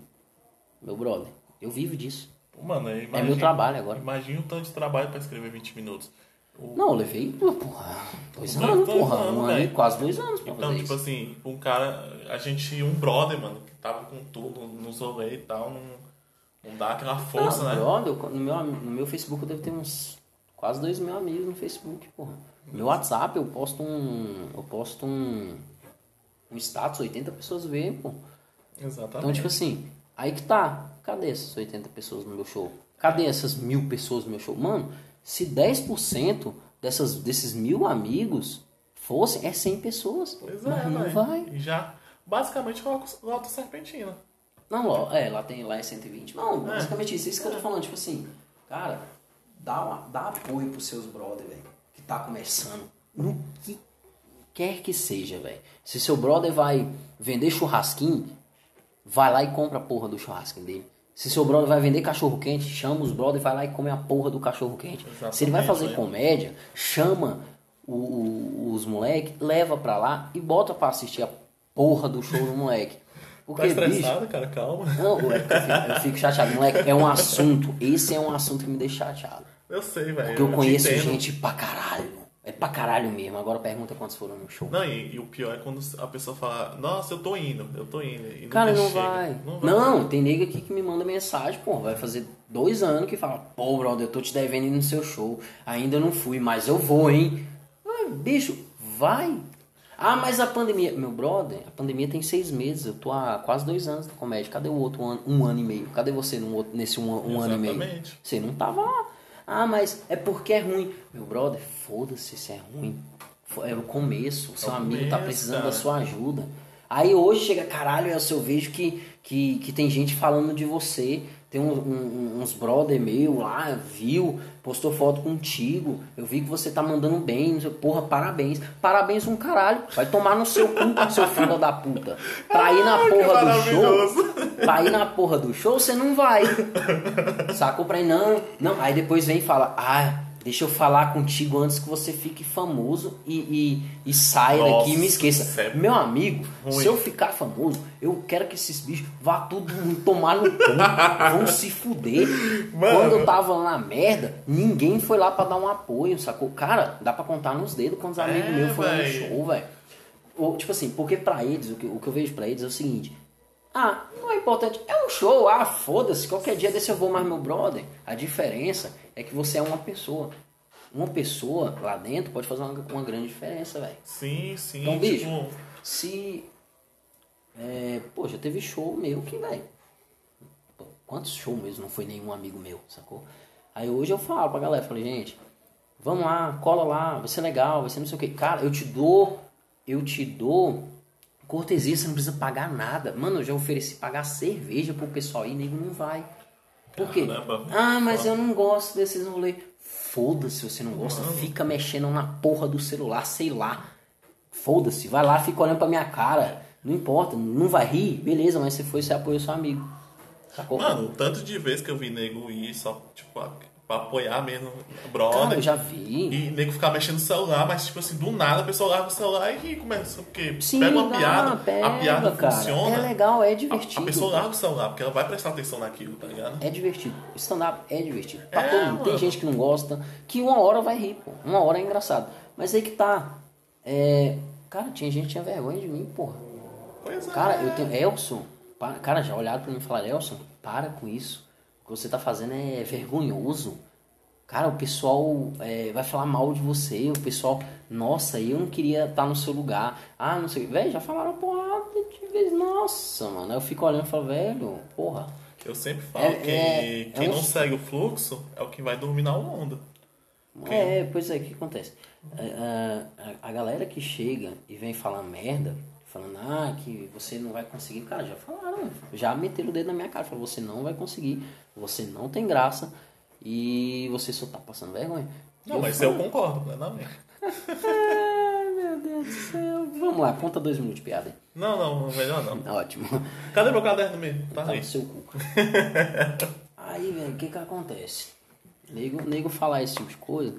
meu brother, eu vivo disso. Mano, É imagina, meu trabalho agora. Imagina o tanto de trabalho pra escrever 20 minutos. O- Não, eu levei, porra, dois Dois- anos, dois porra, anos, um ano, quase dois anos pra Então, fazer tipo isso. assim, um cara, a gente, um brother, mano, que tava com tudo nos rolês e tal, não, não dá aquela força, Não, né? brother, no, meu, no meu Facebook eu devo ter uns quase dois mil amigos no Facebook, porra. No meu WhatsApp eu posto um. Eu posto um. Um status, 80 pessoas veem, pô. Exatamente. Então, tipo assim, aí que tá. Cadê essas 80 pessoas no meu show? Cadê essas mil pessoas no meu show? Mano, se 10% dessas, desses mil amigos fossem, é 100 pessoas. Pois é, Mas não vai. E já, basicamente, o Alto Serpentina. Não, é, lá tem lá é 120. Não, basicamente isso, isso que eu tô falando, tipo assim, cara, dá, uma- dá apoio pros seus brother, velho, tá começando, no que quer que seja, velho. Se seu brother vai vender churrasquinho, vai lá e compra a porra do churrasquinho dele. Se seu brother vai vender cachorro quente, chama os brother, vai lá e come a porra do cachorro quente. Se ele vai fazer né? comédia, chama o- o- os moleque, leva pra lá e bota pra assistir a porra do show do moleque. Tá Porque, bicho, estressado, cara? Calma. não, eu fico, eu fico chateado. Moleque, é um assunto. Esse é um assunto que me deixa chateado. Eu sei, velho. Porque eu te conheço gente pra caralho. É pra caralho mesmo. Agora pergunta quantos foram no show. Não, e, e o pior é quando a pessoa fala, nossa, eu tô indo, eu tô indo. E Cara, não vai. Não Não, vai. tem nega aqui que me manda mensagem, pô, vai fazer dois anos que fala, pô, brother, eu tô te devendo ir no seu show. Ainda não fui, mas eu vou, hein? Ah, bicho, vai. Ah, mas a pandemia. Meu brother, a pandemia tem seis meses. Eu tô há quase dois anos na comédia. Cadê o outro ano? Um ano e meio. Cadê você no outro- nesse um, um ano e meio? Exatamente. Você não tava lá. Ah, mas é porque é ruim. Meu brother, foda-se se é ruim. É o começo. O seu o amigo tá começo, precisando cara. da sua ajuda. Aí hoje chega, caralho, eu, eu vejo que, que, que tem gente falando de você. Tem um- um- uns brother meu lá, viu, postou foto contigo. Eu vi que você tá mandando bem. Porra, parabéns. Parabéns um caralho. Vai tomar no seu cu, seu filho da puta. Pra ir na porra do maravilhoso. Pra ir na porra do show, você não vai. Sacou pra ir, não. Não, aí depois vem e fala, ah, deixa eu falar contigo antes que você fique famoso e, e, e saia Nossa, daqui e me esqueça. é Meu amigo, ruim. se eu ficar famoso, eu quero que esses bichos vá tudo tomar no cu, vão se fuder. Mano. Quando eu tava na merda, ninguém foi lá pra dar um apoio, sacou? Cara, dá pra contar nos dedos quantos amigos É, meus foram no show, velho. Tipo assim, porque pra eles, o que, o que eu vejo pra eles é o seguinte. Ah, não é importante. É um show, ah, foda-se. Qualquer dia desse eu vou mais meu brother. A diferença é que você é uma pessoa. Uma pessoa lá dentro pode fazer uma, uma grande diferença, velho. Sim, sim. Então, bicho, tipo, se. É, pô, já teve show meu que, velho. Quantos shows mesmo não foi nenhum amigo meu, sacou? Aí hoje eu falo pra galera, falei, gente, vamos lá, cola lá, vai ser legal, vai ser não sei o que. Cara, eu te dou, eu te dou cortesia, você não precisa pagar nada. Mano, eu já ofereci pagar cerveja pro pessoal ir, nego não vai. Por quê? Caramba. Ah, mas eu não gosto desses rolês. Foda-se se você não gosta, fica mexendo na porra do celular, sei lá. Foda-se, vai lá, fica olhando pra minha cara. Não importa, não vai rir, beleza, mas você foi, você apoiou seu amigo. Sacou? Mano, o tanto de vezes que eu vi nego ir só, tipo, a- pra apoiar mesmo o brother. Cara, eu já vi. E nego ficar mexendo no celular, mas tipo assim, do nada a pessoa larga o celular e começa, porque Sim, pega uma dá, piada, pega, a piada cara. funciona. É legal, é a, divertido. a pessoa larga o celular, porque ela vai prestar atenção naquilo, tá ligado? É divertido. Stand-up é divertido. Pra É, todo mundo. Tem gente que não gosta, que uma hora vai rir, pô. Uma hora é engraçado. Mas aí que tá. É... Cara, tinha gente que tinha vergonha de mim, porra. Pois é. Cara, eu tenho. Elson, para- cara, já olharam pra mim e falaram, Elson, para com isso. O que você tá fazendo é vergonhoso. Cara, o pessoal é, vai falar mal de você. O pessoal, nossa, eu não queria estar no seu lugar. Ah, não sei. Velho, já falaram porrada de vez. Nossa, mano. Aí eu fico olhando e falo, velho, porra. Eu sempre falo É- que é- quem é um- não segue o fluxo é o que vai dormir na onda. É, pois é, o que acontece? É, A, a galera que chega e vem falar merda, falando, ah, que você não vai conseguir, cara, já falaram, já meteram o dedo na minha cara, falaram, você não vai conseguir, você não tem graça e você só tá passando vergonha. Não, mas eu concordo plenamente. Ai, meu Deus do céu. Vamos lá, conta dois minutos de piada. Não, não, melhor não. Ótimo. Cadê meu caderno mesmo? Tá Tá aí. seu cu. Aí, velho, o que que acontece? Nego, nego falar esse tipo de coisa,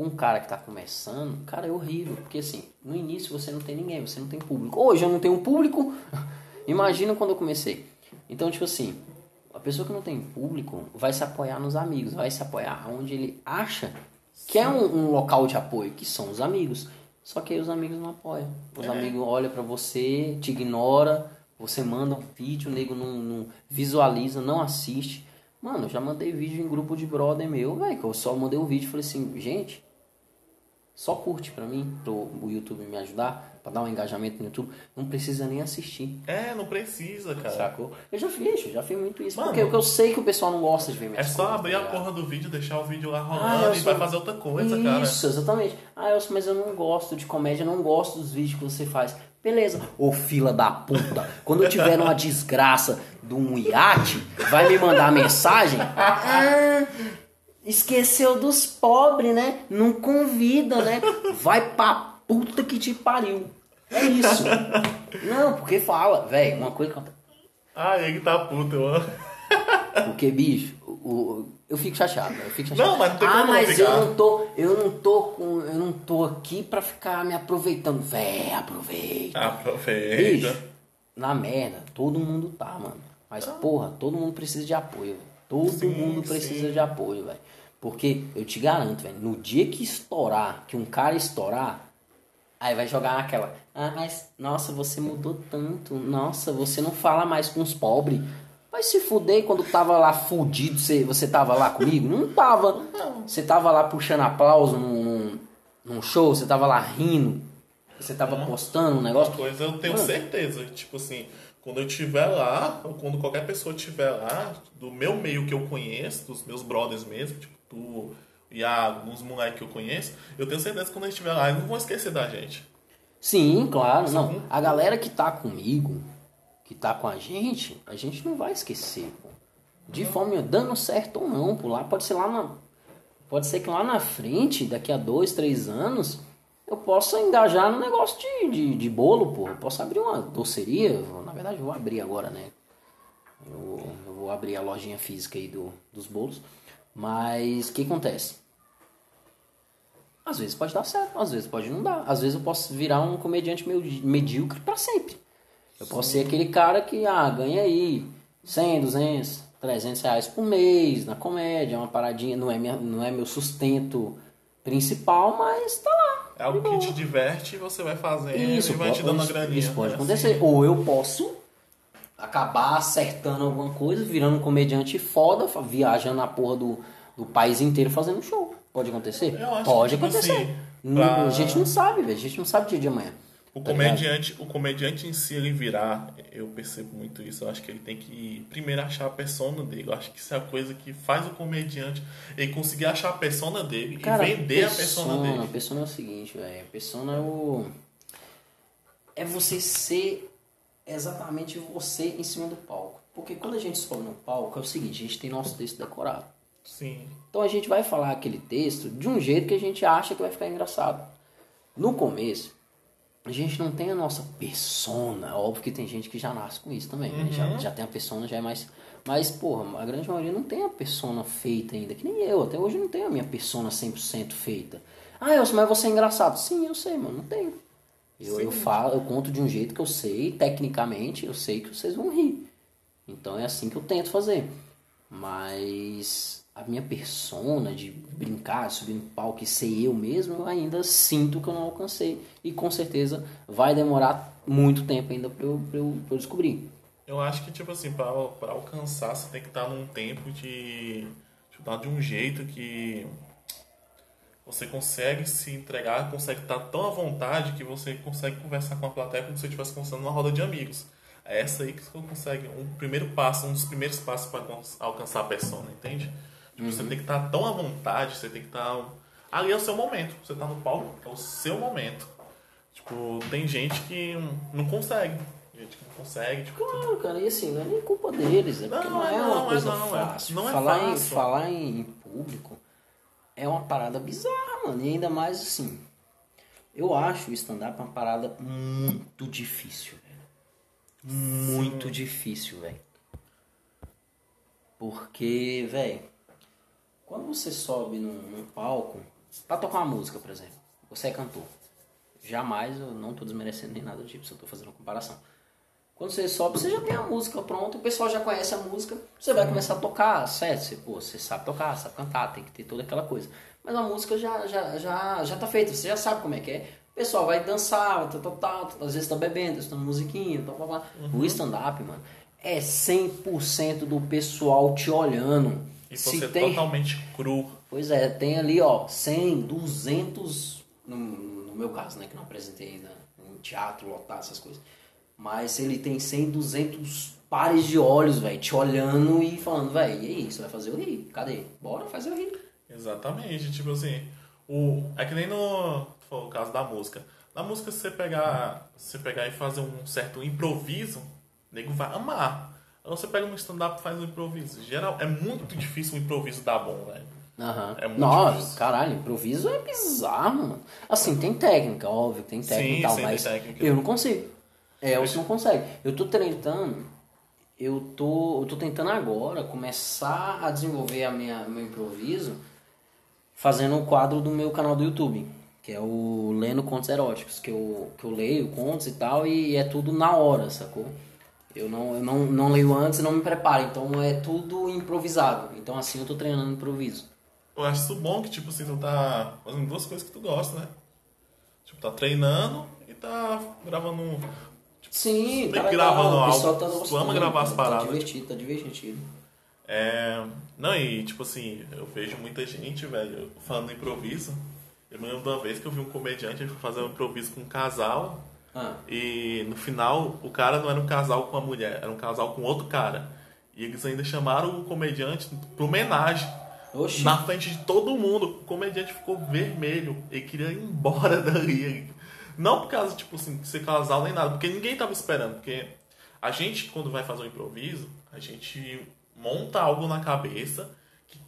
pra um cara que tá começando, cara, é horrível. Porque assim, no início você não tem ninguém, você não tem público. Hoje eu não tenho um público. Imagina quando eu comecei. Então, tipo assim, a pessoa que não tem público vai se apoiar nos amigos, vai se apoiar onde ele acha que é um, um local de apoio, que são os amigos. Só que aí os amigos não apoiam. Os É. amigos olham pra você, te ignora, você manda um vídeo, o nego não, não visualiza, não assiste. Mano, eu já mandei vídeo em grupo de brother meu, velho, que eu só mandei um vídeo e falei assim, gente, só curte pra mim, pro o YouTube me ajudar, pra dar um engajamento no YouTube, não precisa nem assistir. É, não precisa, cara. Sacou? Eu já fiz, eu já fiz muito isso. Mano, porque eu sei que o pessoal não gosta de ver É minhas só coisas, abrir tá a porra do vídeo, deixar o vídeo lá Ah, rolando eu e sou- vai fazer outra coisa, cara. Isso, exatamente. Ah, Elson, mas eu não gosto de comédia, eu não gosto dos vídeos que você faz. Beleza. Ô fila da puta, quando eu tiver uma desgraça de um iate, vai me mandar mensagem? Ah, esqueceu dos pobres, né? Não convida, né? Vai pra puta que te pariu. É isso. Não, porque fala, velho, uma coisa que eu... Ah, ele tá puto, eu amo. Porque, bicho, o, o- eu fico chateado, eu fico chateado. Não, mas não tem ah, mas ficar. eu não tô, eu não tô com, eu não tô aqui pra ficar me aproveitando. Véi, aproveita. Aproveita. Bicho, na merda, todo mundo tá, mano. Mas, porra, todo mundo precisa de apoio, velho. Todo Sim, mundo precisa sim. de apoio, velho. Porque eu te garanto, velho, no dia que estourar, que um cara estourar, aí vai jogar naquela. Ah, mas, nossa, você mudou tanto. Nossa, você não fala mais com os pobres. Vai se fuder quando tava lá fudido, você, você tava lá comigo? Não tava. Você tava lá puxando aplauso num, num, num show, você tava lá rindo. Você tava postando um negócio. Uma coisa eu tenho Mano. certeza, tipo assim, quando eu estiver lá, ou quando qualquer pessoa estiver lá, do meu meio que eu conheço, dos meus brothers mesmo, tipo tu e alguns moleques que eu conheço, eu tenho certeza que quando eu estiver lá, eles não vão esquecer da gente. Sim, claro. Não, a galera que tá comigo, que tá com a gente, a gente não vai esquecer, pô. De forma dando certo ou não, pô. Lá pode ser lá na. Pode ser que lá na frente, daqui a dois, três anos, eu possa engajar no negócio de, de, de bolo, pô. Eu posso abrir uma doceria. Na verdade, eu vou abrir agora, né? Eu, eu vou abrir a lojinha física aí do, dos bolos. Mas o que acontece? Às vezes pode dar certo, às vezes pode não dar. Às vezes eu posso virar um comediante medíocre pra sempre. Eu posso ser aquele cara que, ah, ganha aí 100, 200, 300 reais por mês na comédia, é uma paradinha, não é, minha, não é meu sustento principal, mas tá algo de que te diverte e você vai fazendo Isso e vai pode, te dando isso- graninha. isso pode né? acontecer. Ou eu posso acabar acertando alguma coisa, virando um comediante foda, viajando na porra do, do país inteiro fazendo show. Pode acontecer? Eu acho Pode tipo acontecer. assim, pra- A gente não sabe, velho. A gente não sabe o dia de amanhã. O Tá ligado? comediante, o comediante em si, ele virar, eu percebo muito isso. Eu acho que ele tem que primeiro achar a persona dele. Eu acho que isso é a coisa que faz o comediante ele conseguir achar a persona dele Cara, e vender a persona dele. Persona é o seguinte, velho. Persona é o. É você ser exatamente você em cima do palco. Porque quando a gente sobe no palco, é o seguinte: a gente tem nosso texto decorado. Sim. Então a gente vai falar aquele texto de um jeito que a gente acha que vai ficar engraçado. No começo, a gente não tem a nossa persona. Óbvio que tem gente que já nasce com isso também. né? Já, já tem a persona, já é mais. Mas, porra, a grande maioria não tem a persona feita ainda. Que nem eu. Até hoje não tenho a minha persona 100% feita. Ah, Elson, mas você é engraçado. Sim, eu sei, mano. Não tenho. Eu, eu falo, eu conto de um jeito que eu sei, tecnicamente, eu sei que vocês vão rir. Então é assim que eu tento fazer. Mas a minha persona de brincar, subir no palco e ser eu mesmo, eu ainda sinto que eu não alcancei. E com certeza vai demorar muito tempo ainda pra eu, pra eu, pra eu descobrir. Eu acho que, tipo assim, pra alcançar, você tem que estar num tempo de. Tipo, de um jeito que. Você consegue se entregar, consegue estar tão à vontade que você consegue conversar com a plateia como se você estivesse conversando numa roda de amigos. É essa aí que você consegue. Um primeiro passo, um dos primeiros passos para alcançar a persona, entende? Tipo, Você tem que estar tão à vontade, você tem que estar. Ali é o seu momento. Você tá no palco, é o seu momento. Tipo, tem gente que não consegue. Gente que não consegue, tipo, Claro, cara, e assim, não é nem culpa deles, é porque Não, não, é não, uma é coisa não, é- fácil. não é falar, Em, fácil. falar em público é uma parada bizarra, mano. E ainda mais assim, eu acho o stand-up uma parada muito difícil, velho. Muito difícil, velho. Porque, velho, quando você sobe num, num palco, pra tocar uma música, por exemplo, você é cantor. Jamais, eu não tô desmerecendo nem nada do tipo, só tô fazendo uma comparação. Quando você sobe, você já tem a música pronta, o pessoal já conhece a música, você vai começar a tocar, certo? Você, pô, você sabe tocar, sabe cantar, tem que ter toda aquela coisa. Mas a música já, já, já, já tá feita, você já sabe como é que é. O pessoal vai dançar, tal, tal, tal, às vezes tá bebendo, escutando musiquinha, tal, tal, tal. O stand-up, mano, é 100% do pessoal te olhando. E Se você é tem- totalmente cru. Pois é, tem ali, ó, 100, 200, no, no meu caso, né, que não apresentei ainda em teatro, lotado, essas coisas. Mas ele tem 100, 200 pares de olhos, velho, te olhando e falando, velho, e aí, você vai fazer eu rir? Cadê? Bora fazer eu rir. Exatamente, tipo assim. O, é que nem no, o caso da música. Na música, se você pegar, se você pegar e fazer um certo improviso, o nego vai amar. Aí você pega um stand-up e faz um improviso. Geral, é muito difícil o improviso dar bom, velho. Aham. É muito Nossa, difícil. caralho, improviso é bizarro, mano. Assim, tem técnica, óbvio, tem técnica Sim, e tal, mas técnica. eu não consigo. É, você não consegue. Eu tô tentando. eu tô, eu tô tentando agora começar a desenvolver a minha, meu improviso fazendo um quadro do meu canal do YouTube, que é o Lendo Contos Eróticos, que eu, que eu leio contos e tal, e é tudo na hora, sacou? Eu não, eu não, não leio antes e não me preparo, então é tudo improvisado. Então assim eu tô treinando improviso. Eu acho isso bom que, tipo assim, tu tá fazendo duas coisas que tu gosta, né? Tipo, tá treinando e tá gravando um. Tipo, Sim, tá gravando o algo. pessoal tá tu gostando, ama gravar as tá paradas. divertido, tá divertido. É. Não, e tipo assim, eu vejo muita gente, velho, falando improviso. Eu me lembro de uma vez que eu vi um comediante fazer um improviso com um casal. Ah, E no final, o cara não era um casal com a mulher, era um casal com outro cara. E eles ainda chamaram o comediante pra homenagem. oxi. Na frente de todo mundo, o comediante ficou vermelho. Ele queria ir embora dali. Não por causa, tipo assim, de ser casal nem nada, porque ninguém tava esperando. Porque a gente, quando vai fazer um improviso, a gente monta algo na cabeça que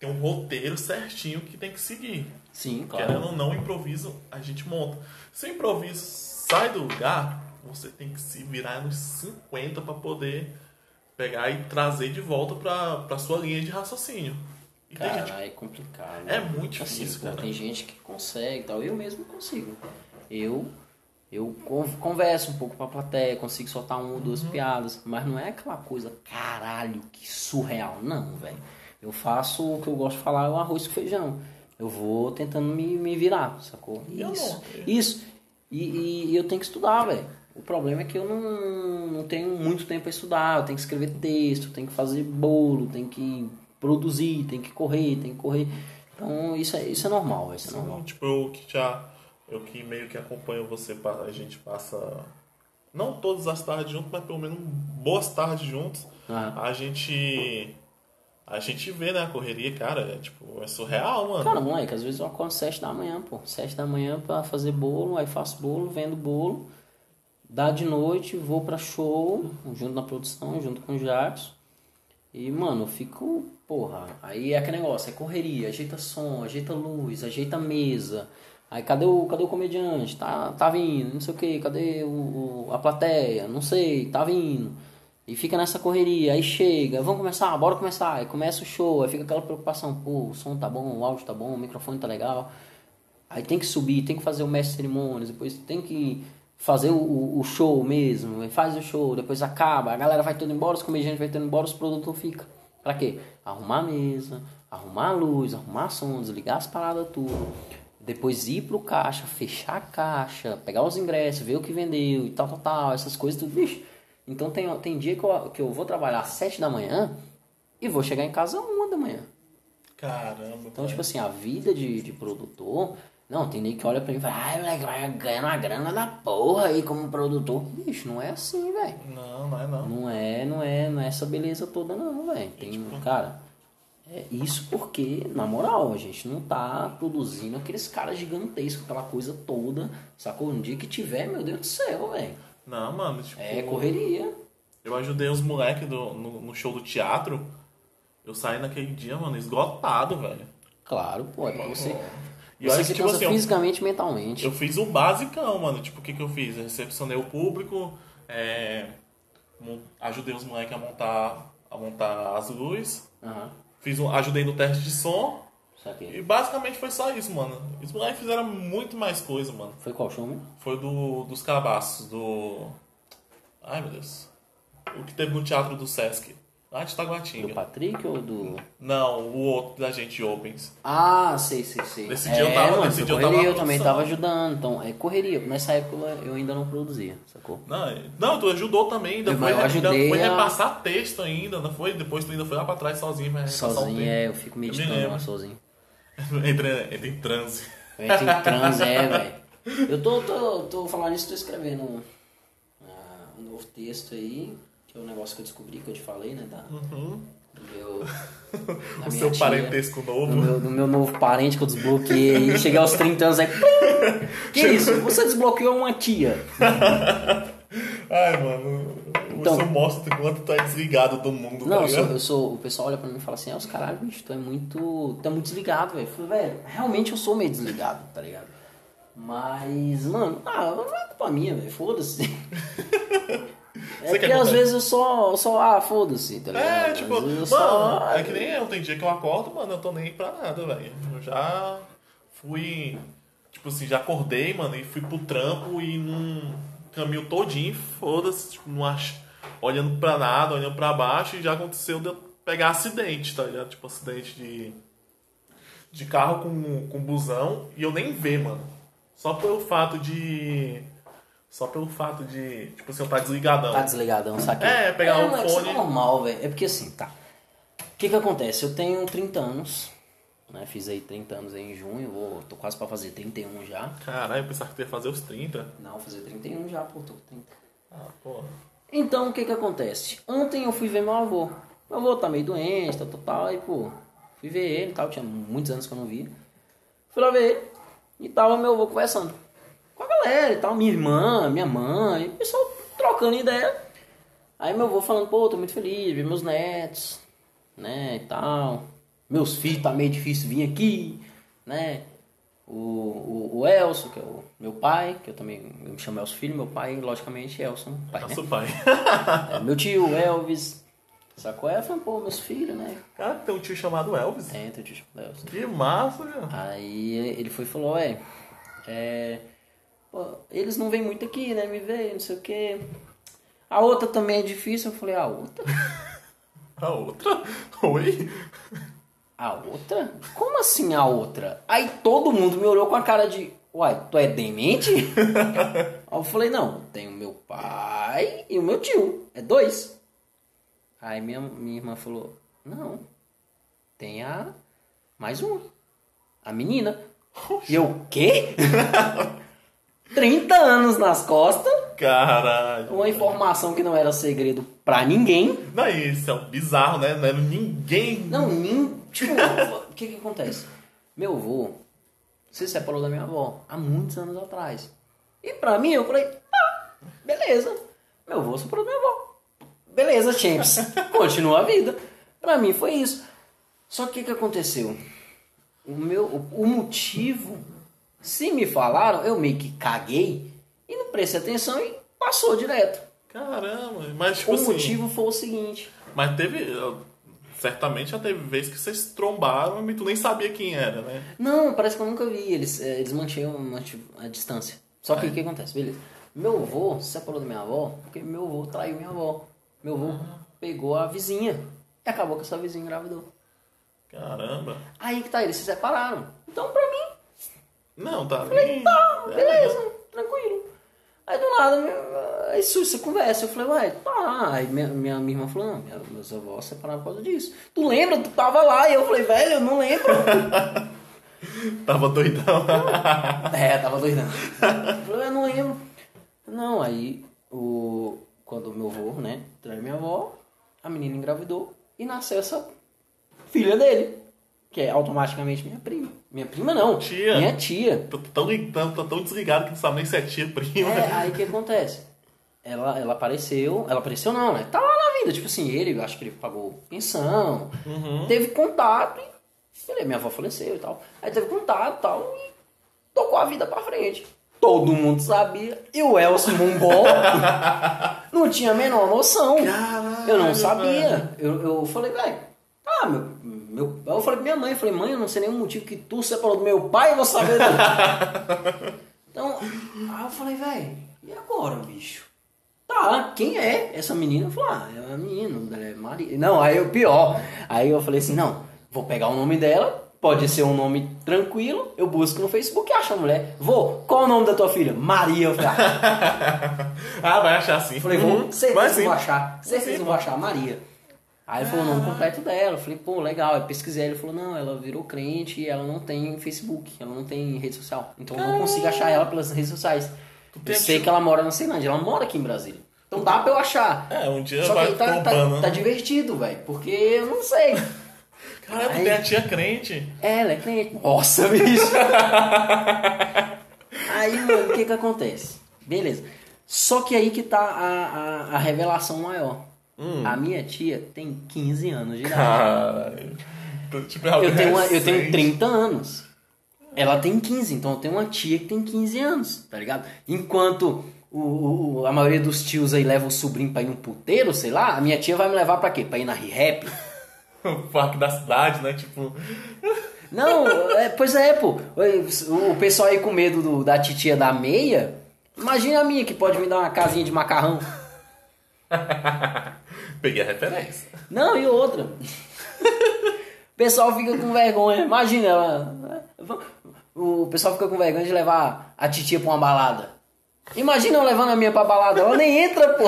tem um roteiro certinho que tem que seguir. Sim, claro. Querendo ou não, improviso a gente monta. Se o improviso sai do lugar, você tem que se virar nos 50 para poder pegar e trazer de volta pra, pra sua linha de raciocínio. E gente Cara, é complicado. É muito difícil, pô, cara. Tem gente que consegue tal. Eu mesmo consigo. Eu eu con- converso um pouco pra plateia, consigo soltar uma ou duas Uhum. piadas, mas não é aquela coisa, caralho, que surreal. Não, velho. Eu faço o que eu gosto de falar, é o arroz com feijão. Eu vou tentando me, me virar, sacou? Isso. Isso. E, e- eu tenho que estudar, velho. O problema é que eu não, não tenho muito tempo para estudar. Eu tenho que escrever texto, tenho que fazer bolo, tenho que produzir, tenho que correr, tenho que correr. Então isso é, isso é normal, isso é normal. Tipo, eu que já. Eu que meio que acompanho você, a gente passa. Não todas as tardes juntos, mas pelo menos boas tardes juntos. A gente. A gente vê, né, a correria, cara, é tipo, é surreal, mano. Cara, moleque, às vezes eu acordo sete da manhã, pô. Sete da manhã pra fazer bolo, aí faço bolo, vendo bolo. Dá de noite, vou pra show, junto na produção, junto com o Jackson. E, mano, eu fico, porra, aí é aquele negócio, é correria, ajeita som, ajeita luz, ajeita mesa. Aí cadê o, cadê o comediante? Tá, tá vindo, não sei o que, cadê o- a plateia? Não sei, tá vindo. E fica nessa correria, aí chega, vamos começar, bora começar. Aí começa o show, aí fica aquela preocupação, pô, o som tá bom, o áudio tá bom, o microfone tá legal. Aí tem que subir, tem que fazer o mestre de cerimônias, depois tem que fazer o- o, show mesmo, faz o show, depois acaba, a galera vai tudo embora, os comediantes vai tudo embora, os produtores ficam. Pra quê? Arrumar a mesa, arrumar a luz, arrumar som, desligar as paradas tudo. Depois ir pro caixa, fechar a caixa, pegar os ingressos, ver o que vendeu e tal, tal, tal, essas coisas tudo, bicho. Então tem, tem dia que eu, que eu vou trabalhar às 7 da manhã e vou chegar em casa às 1 da manhã. Caramba. Então, tipo assim, a vida de, de produtor. Não, tem nem que olha pra mim e fala, ai, moleque, vai ganhar uma grana da porra aí como produtor. Bicho, não é assim, velho. Não, não é não. Não é, não é, não é essa beleza toda, não, velho. Tem, tipo, cara. É isso porque, na moral, a gente não tá produzindo aqueles caras gigantescos, aquela coisa toda, sacou? Um dia que tiver, meu Deus do céu, velho. Não, mano, tipo. É correria. Eu ajudei os moleques do, no, no show do teatro. Eu saí naquele dia, mano, esgotado, velho. Claro, pô, é pra você. E você olha se tipo cansa assim, fisicamente e mentalmente. Eu fiz o basicão, mano. Tipo, o que, que eu fiz? Eu recepcionei o público, é, ajudei os moleques a montar, a montar as luzes, Aham. fiz um, ajudei no teste de som. Saquei. E basicamente foi só isso, mano. Os moleques fizeram muito mais coisa, mano. Foi qual show mesmo? Foi do, dos cabaços, do. Ai meu Deus. O que teve no teatro do Sesc. Lá de Do Taguatinga. Patrick ou do. Não, o outro da gente Opens. Ah, sei, sei, sei. Nesse é, dia eu tava- mano, nesse dia eu tava eu também tava ajudando. Então, é correria. Nessa época eu ainda não produzia, sacou? Não, não, tu ajudou também, ainda Eu- foi, eu ajudei ainda foi a- repassar texto ainda, não foi? Depois tu ainda foi lá pra trás sozinho o Sozinho, é, eu fico me meditando lembro. lá sozinho. entra, entra em transe. Eu entro em transe, é, velho. Eu tô, tô, tô falando isso, tô escrevendo ah, um novo texto aí, que é um negócio que eu descobri, que eu te falei, né? Da, Do meu. Uhum. O seu tia. parentesco novo. do meu, do meu novo parente que eu desbloqueei. Cheguei aos 30 anos aí. Que isso? Você desbloqueou uma tia. Ai, mano. Então- Isso mostra o quanto tu é desligado do mundo, Não, tá eu sou, eu sou- O pessoal olha pra mim e fala assim: ah, os caralho, bicho, tu é muito. Tu é muito desligado, velho. Falei, velho, realmente eu sou meio desligado, tá ligado? Mas, mano, ah, não é culpa minha, velho. Foda-se. É Você porque quer às vezes eu só, eu só ah, foda-se, tá ligado? É, tipo, mano, só- é que nem eu, tem dia que eu acordo, mano, eu tô nem pra nada, velho. Eu já fui, tipo assim, já acordei, mano, e fui pro trampo e num caminho todinho, foda-se, tipo, não ach... olhando pra nada, olhando pra baixo, e já aconteceu de eu pegar acidente, tá ligado? Tipo, acidente de, de carro com, com busão, e eu nem ver, mano. Só pelo fato de. Só pelo fato de, tipo assim, eu tá desligadão. Tá desligadão, saquei. É, pegar o moleque, isso fone. É normal, velho. É porque assim, tá. O que que acontece? Eu tenho 30 anos, né? Fiz aí 30 anos aí em junho, vou, tô quase pra fazer 31 já. Caralho, eu pensava que tu ia fazer os 30. Não, fazer 31 já, pô, tô com 30. Ah, porra. Então, o que que acontece? Ontem eu fui ver meu avô. Meu avô tá meio doente, tal, tal, tal. Aí, pô, fui ver ele tal. Tinha muitos anos que eu não via. Fui lá ver ele. E tava meu avô conversando com a galera e tal. Minha irmã, minha mãe. Pessoal trocando ideia. Aí meu avô falando, pô, tô muito feliz ver meus netos, né, e tal. Meus filhos tá meio difícil vir aqui, né. O, o, o Elson, que é o meu pai, que eu também eu me chamo Elson Filho, meu pai, logicamente, Elson, pai, né? Nosso pai. É, meu tio, Elvis. Sacou? Eu falei, pô, meus filhos, né? Cara, tem um tio chamado Elvis. É, teu tio chamado Elvis. Que massa, cara. Aí ele foi e falou, é, é pô, eles não vêm muito aqui, né? Me ver, não sei o quê. A outra também é difícil. Eu falei, a outra? A outra? Oi? A outra? Como assim a outra? Aí todo mundo me olhou com a cara de, uai, tu é demente? Aí eu falei, não, tem o meu pai e o meu tio. É dois. Aí minha, minha irmã falou, não, tem a mais uma. A menina. E eu, o quê? 30 anos nas costas, Caralho. uma informação que não era segredo pra ninguém. Não, isso é um bizarro, né? Não é ninguém. Não, nem. Tipo, o que que acontece? Meu avô se separou da minha avó há muitos anos atrás. E pra mim, eu falei, ah, beleza. Meu avô se separou da minha avó. Beleza, Champs. Continua a vida. Pra mim foi isso. Só que o que que aconteceu? O, meu, o motivo, se me falaram, eu meio que caguei e não prestei atenção e passou direto. Caramba, mas tipo o assim. motivo foi o seguinte. Mas teve. Certamente já teve vezes que vocês trombaram e tu nem sabia quem era, né? Não, parece que eu nunca vi. Eles, eh, eles mantinham manti- a distância. Só que o que acontece? Beleza. Meu avô se separou da minha avó porque meu avô traiu minha avó. Meu avô pegou a vizinha e acabou com essa vizinha engravidou. Caramba. Aí que tá, eles se separaram. Então pra mim, Não, tá ali. tá, É, beleza, tranquilo. Aí do nada, aí surge essa conversa. Eu falei, ué, tá. Aí minha, minha, minha irmã falou, não, minha, meus avós se separaram por causa disso. Tu lembra? Tu tava lá. E eu falei, velho, eu não lembro. Tava doidão. É, tava doidão. Eu falei, eu não lembro. Não, aí o, quando o meu avô, né, traiu minha avó, a menina engravidou e nasceu essa filha dele, que é automaticamente minha prima. Minha prima não, Tia. minha tia. Tô tão, tô tão desligado que não sabe nem se é tia prima. É, aí o que acontece? Ela, ela apareceu, ela apareceu não, né? Tá lá na vida, tipo assim, ele, acho que ele pagou pensão, teve contato e ele, minha avó faleceu e tal. Aí teve contato e tal e tocou a vida pra frente. Todo mundo sabia. E o Elcio Mongol não tinha a menor noção. Caralho, eu não sabia. Eu, eu falei, velho, ah, meu, meu. Eu falei pra minha mãe, eu falei, mãe, eu não sei nenhum motivo que tu separou do meu pai, eu vou saber. não." então, aí eu falei, velho, e agora, bicho? Tá, quem é essa menina? Eu falei, ah, é a menina, é Maria. Não, aí o pior. Aí eu falei assim, não, vou pegar o nome dela, pode ser um nome tranquilo, eu busco no Facebook e acho a mulher. Vou, qual o nome da tua filha? Maria. Eu falei, ah, Ah, vai achar eu falei, vou, Uhum. certeza Vai sim. vou achar, certeza Sim, vou achar, Maria. Aí ele falou o nome completo dela, eu falei, pô, legal, eu pesquisei, ele falou, não, ela virou crente e ela não tem Facebook, ela não tem rede social, então eu não consigo achar ela pelas redes sociais. Eu sei que ela mora na Ceilândia, ela mora aqui em Brasília. Então dá pra eu achar. É, um dia Só que vai aí tá, tá, trombando. tá divertido, velho, porque eu não sei. Caralho, Aí- tem a tia crente. Ela é crente. Nossa, bicho. aí, mano, o que que acontece? Beleza. Só que aí que tá a, a, a revelação maior. Hum. A minha tia tem 15 anos de idade. Caralho. Tipo, é Eu tenho, uma- eu tenho recente. 30 anos. Ela tem 15, então eu tenho uma tia que tem 15 anos, tá ligado? Enquanto o, o- a maioria dos tios aí leva o sobrinho pra ir num puteiro, sei lá, a minha tia vai me levar pra quê? Pra ir na rap? O parque da cidade, né? Tipo. Não, é, pois é, pô. O, o pessoal aí com medo do- da titia da meia, imagina a minha que pode me dar uma casinha de macarrão. Peguei a referência. Não, e outra. O pessoal fica com vergonha. Imagina ela. O pessoal fica com vergonha de levar a titia pra uma balada. Imagina eu levando a minha pra balada. Ela nem entra, pô.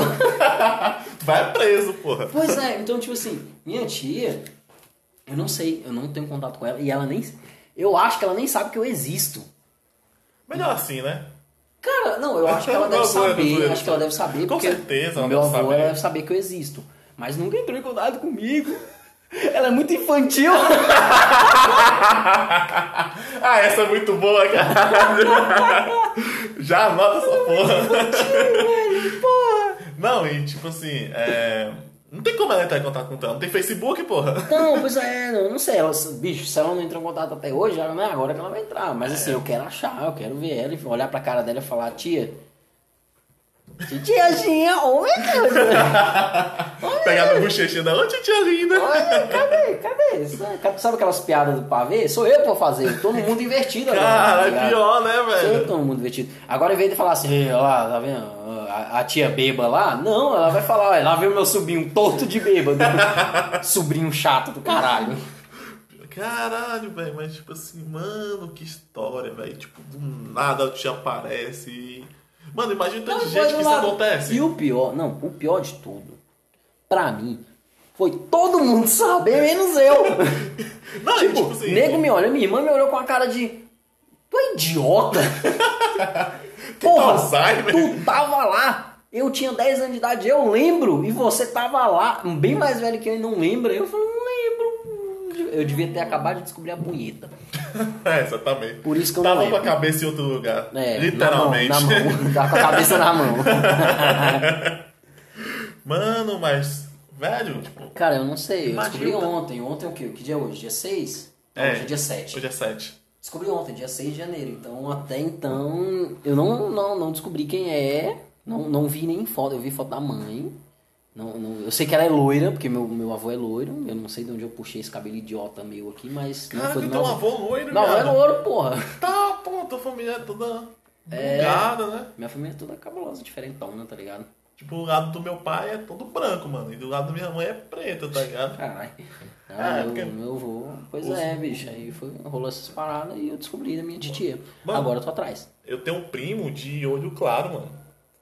Vai preso, porra. Pois é, então, tipo assim, minha tia, eu não sei, eu não tenho contato com ela e ela nem. Eu acho que ela nem sabe que eu existo. Melhor assim, né? Cara, não, eu acho que ela deve saber. Acho que ela deve saber. Com certeza ela meu deve avô saber. ela deve saber que eu existo. Mas nunca entrou em contato comigo. Ela é muito infantil. Ah, essa é muito boa, cara. Já anota essa porra. Porra. Não, e tipo assim, é... não tem como ela entrar em contato com ela. Não tem Facebook, porra. Não, pois é, não, não sei. Ela, bicho, se ela não entrou em contato até hoje, ela não é agora que ela vai entrar. Mas assim, eu quero achar, eu quero ver ela olhar pra cara dela e falar, tia. Tiazinha, oh meu Deus! Pegar na bochechinha da ô tia linda. Olha, cadê? Cadê? Sabe- Sabe aquelas piadas do pavê? Sou eu que vou fazer. Tô no mundo invertido agora. Cara, tá é pior, né, Sou eu velho? no mundo invertido. Agora, em vez de falar assim, "Ei, olha lá, tá vendo? A, a tia beba lá, não, ela vai falar, olha, lá vem o meu sobrinho torto de bêbado. sobrinho chato do caralho. Caralho, velho, mas tipo assim, mano, que história, velho. Tipo, do nada te aparece. e- Mano, imagina tanta Não, gente foi que isso lado. acontece. E o pior, não, o pior de tudo, pra mim, foi todo mundo saber, menos eu. Não, tipo, tipo assim. nego me olha, minha irmã me olhou com a cara de. Tu é idiota? Porra, tu tava lá. Eu tinha 10 anos de idade, eu lembro. E você tava lá, bem mais velho que eu e não lembra. Eu falei, não lembro. Eu devia ter acabado de descobrir a punheta. É, exatamente. Por isso que eu Tava não com a cabeça em outro lugar. É, Literalmente. Na mão, na mão. Tava com a cabeça na mão. Mano, mas. Velho, tipo. Cara, eu não sei. Eu Imagina. descobri ontem. Ontem é o quê? Que dia é hoje? Dia 6? Não, É. hoje é dia 7. Hoje é 7. Descobri ontem, dia 6 de janeiro. Então, até então, eu não, não, não descobri quem é. Não, não vi nem foto. Eu vi foto da mãe. Não, não- eu sei que ela é loira, porque meu, meu avô é loiro. Eu não sei de onde eu puxei esse cabelo idiota meu aqui, mas não Cara, foi do tem meu um avô. loiro, avô é loiro, porra. Tá, pô, tua família é toda É. bugada, né? Minha família é toda cabulosa, diferentona, tá ligado? Tipo, o lado do meu pai é todo branco, mano. E do lado da minha mãe é preto, tá ligado? Caralho. Não, É, meu, porque- meu avô. Pois Os- é, bicho. Aí foi, rolou essas paradas e eu descobri da minha titia. Mano. Agora eu tô atrás. Eu tenho um primo de olho claro, mano.